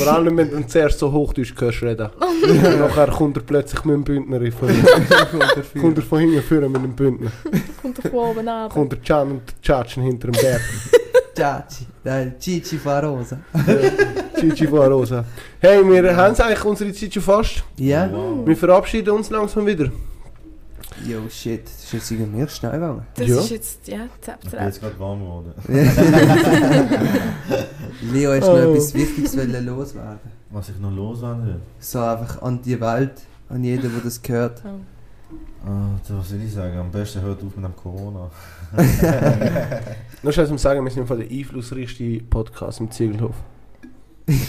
Vor allem, wenn du zuerst so Hochdeutsch hörst reden. Und nachher kommt er plötzlich mit dem Bündner von kommt er von hinten führen mit dem Bündner. Kommt doch von oben an. Kommt der Can und der Tschatschen hinter dem Berg. Ciaci. Nein, Cici Farosa. Gigi von Rosa. Hey, wir haben eigentlich unsere Zeit schon fast. Ja? Wow. Wir verabschieden uns langsam wieder. Yo, shit. Das ist jetzt irgendwie schnell gegangen. Das Ja. ist jetzt, ja, zap, Ich bin zap. jetzt gerade warm geworden. Leo, hast Oh. noch etwas Wichtiges wollen loswerden? Was ich noch loswerden will? So einfach an die Welt, an jeden, der das gehört. Oh. Ah, so, was will ich sagen? Am besten hört auf mit dem Corona. Nur schnell zum Sagen, wir sind von der einflussreichste Podcast im Ziegelhof.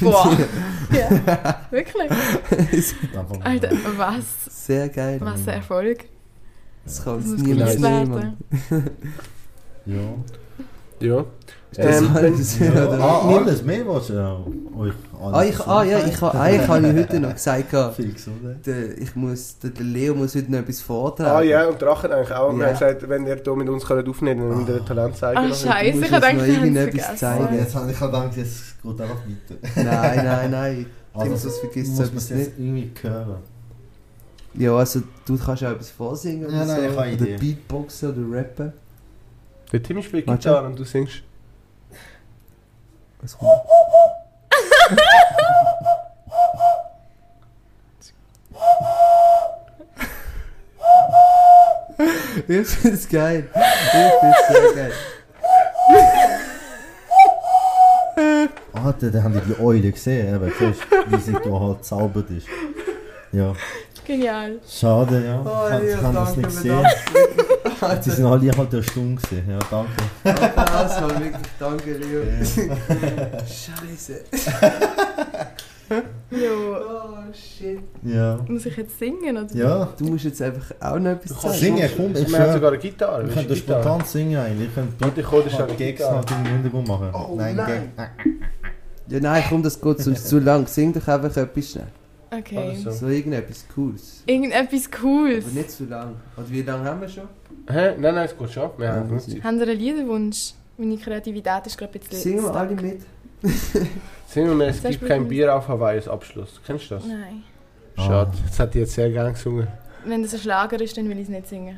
Boah. ja. Wirklich? Alter, was? Sehr geil. Was ein Erfolg. Das kann niemals genutzt nehmen. Ja. Ja. Das Ähm, alles, ja. oder? Ah, alles, mehr ja. Euch alles Ah, ich, ah ja, ich, habe heute noch gesagt, der, ich muss, der, der Leo muss heute noch etwas vortragen. Ah ja, und Drachen eigentlich auch. Wir Ja. haben gesagt, wenn ihr hier mit uns könnt aufnehmen könnt, dann müsst ihr Talent zeigen. Ah, scheiße, ich habe gedacht, noch ich habe es irgendetwas vergessen. zeigen. Jetzt habe ich gedacht, jetzt geht einfach weiter. Nein, nein, nein. Also, Also, das vergisst muss man es nicht. irgendwie hören. Ja, also du kannst auch etwas vorsingen Ja, oder nein, so. ich habe oder Idee. Beatboxen oder rappen. Der Timmy spielt Warte. Gitarre und du singst. Was kommt? ich finde es geil. Ich finde es sehr geil. Alter, da haben die die Eule gesehen, eben, siehst wie sie da halt zaubert ist. Ja, Genial. schade, ja. Oh, ich Leo, kann das danke, nicht sehen. Sie sind alle halt der Stunde gesehen. Ja, danke. Applaus, Mann, wirklich danke, Leo. Scheiße. Jo. Oh shit. Ja. Muss ich jetzt singen? Oder? Ja. Du musst jetzt einfach auch noch etwas sagen. Singen, komm, ich Wir haben schwör. sogar eine Gitarre. Das Gitarre? spontan singen eigentlich. Ich schnell eine Gags noch im Hintergrund machen. Oh, nein, nein. Ja, nein, komm, das geht sonst zu lang. Sing doch einfach etwas schnell. Okay. Also. So irgendetwas Cooles. Irgendetwas Cooles. Aber nicht zu lang. Und wie lange haben wir schon? Hä? Nein, nein, es geht schon. Wir Ja, haben ich. Zeit. Haben Sie einen Liederwunsch? Meine Kreativität ist gerade ein bisschen... Singen wir alle mit? Singen wir, es gibt kein Bier auf Hawaii als Abschluss. Kennst du das? Nein. Schade. Ah. Das hat die jetzt sehr gerne gesungen. Wenn das ein Schlager ist, dann will ich es nicht singen.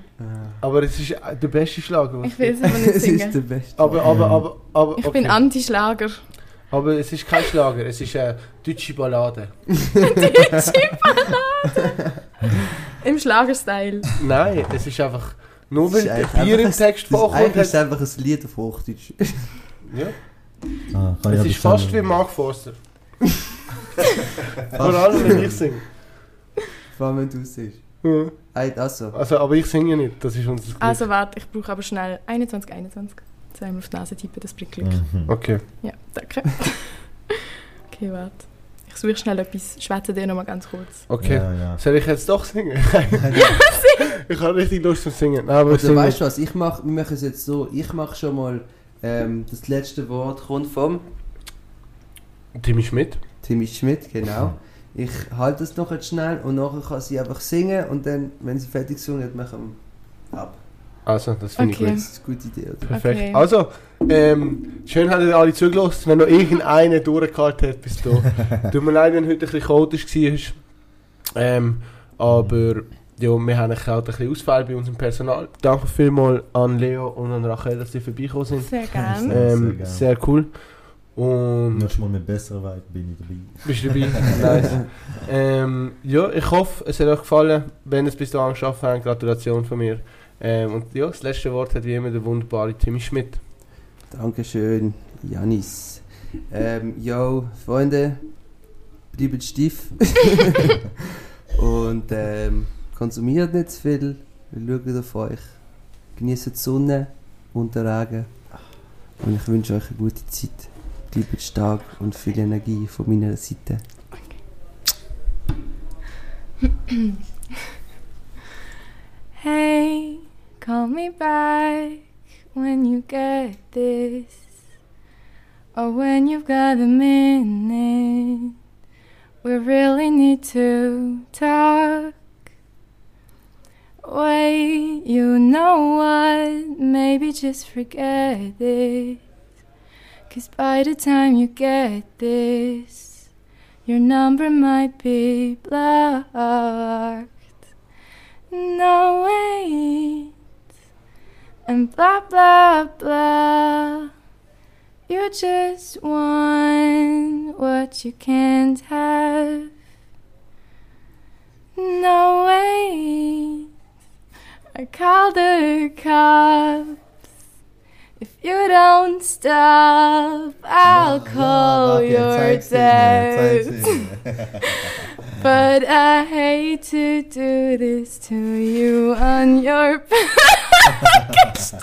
Aber es ist äh, der beste Schlager. was Ich will es aber nicht Es ist der singen. beste. Aber, aber, aber, aber, Ich okay. bin Anti-Schlager. Aber es ist kein Schlager, es ist eine deutsche Ballade. Im Schlagerstyle. Nein, es ist einfach Nur weil ist eigentlich Bier im Text vorkommt, ist es hat- einfach ein Lied auf Hochdeutsch. ja. Ah, Es aber ist fast wie. Mark Forster. Vor allem, wenn ich singe. Vor allem, wenn du. Ja. Ey, Also, Also, aber ich singe nicht, das ist unser Glück. Also warte, ich brauche aber schnell 21, 21. Zweimal auf die Nase tippen, das bringt Glück. Mhm. Okay. Ja, danke. okay, warte. Ich suche schnell etwas, schwätze dir noch mal ganz kurz. Okay. Ja, ja. Soll ich jetzt doch singen? ich habe richtig Lust zum Singen. Nein, aber oder singe weißt du was? Ich mach, wir machen es jetzt so. Ich mache schon mal. Ähm, das letzte Wort kommt vom Timmy Schmidt. Timmy Schmidt, genau. Ich halte es noch jetzt schnell und nachher kann sie einfach singen und dann, wenn sie fertig gesungen hat, machen wir ab. Also, das finde Okay. ich Das ist eine gute Idee, oder? gut. Perfekt. Okay. Also, ähm, schön habt ihr alle zugelassen. Wenn noch irgendeiner durchgehalten hat bis da. Tut mir leid, wenn heute ein bisschen chaotisch war. Ähm, aber ja, wir haben auch ein bisschen Ausfall bei unserem Personal. Danke vielmals an Leo und an Rachel, dass sie vorbeigekommen sind. Sehr gerne. Sehr Ähm, gerne. sehr cool. Und Nächstes Mal mit besserer Vibe bin ich dabei. bist du dabei? nice. Ähm, ja, ich hoffe, es hat euch gefallen. Wenn ihr es bis dahin geschafft habt, Gratulation von mir. Ähm, und ja, das letzte Wort hat wie immer der wunderbare Timmy Schmidt. Dankeschön, Janis. Ähm, yo, Freunde, bleibt stief. und ähm, konsumiert nicht zu viel. Wir schauen auf euch. Genießt die Sonne und den Regen. Und ich wünsche euch eine gute Zeit. Bleibt stark und viel Energie von meiner Seite. Hey, call me back when you get this. Or when you've got a minute. We really need to talk. Wait, you know what? Maybe just forget it. Cause by the time you get this, your number might be blocked. No wait, and blah blah blah. You just want what you can't have. No way. I call the cops. If you don't stop, I'll call your dad. But I hate to do this to you on your podcast.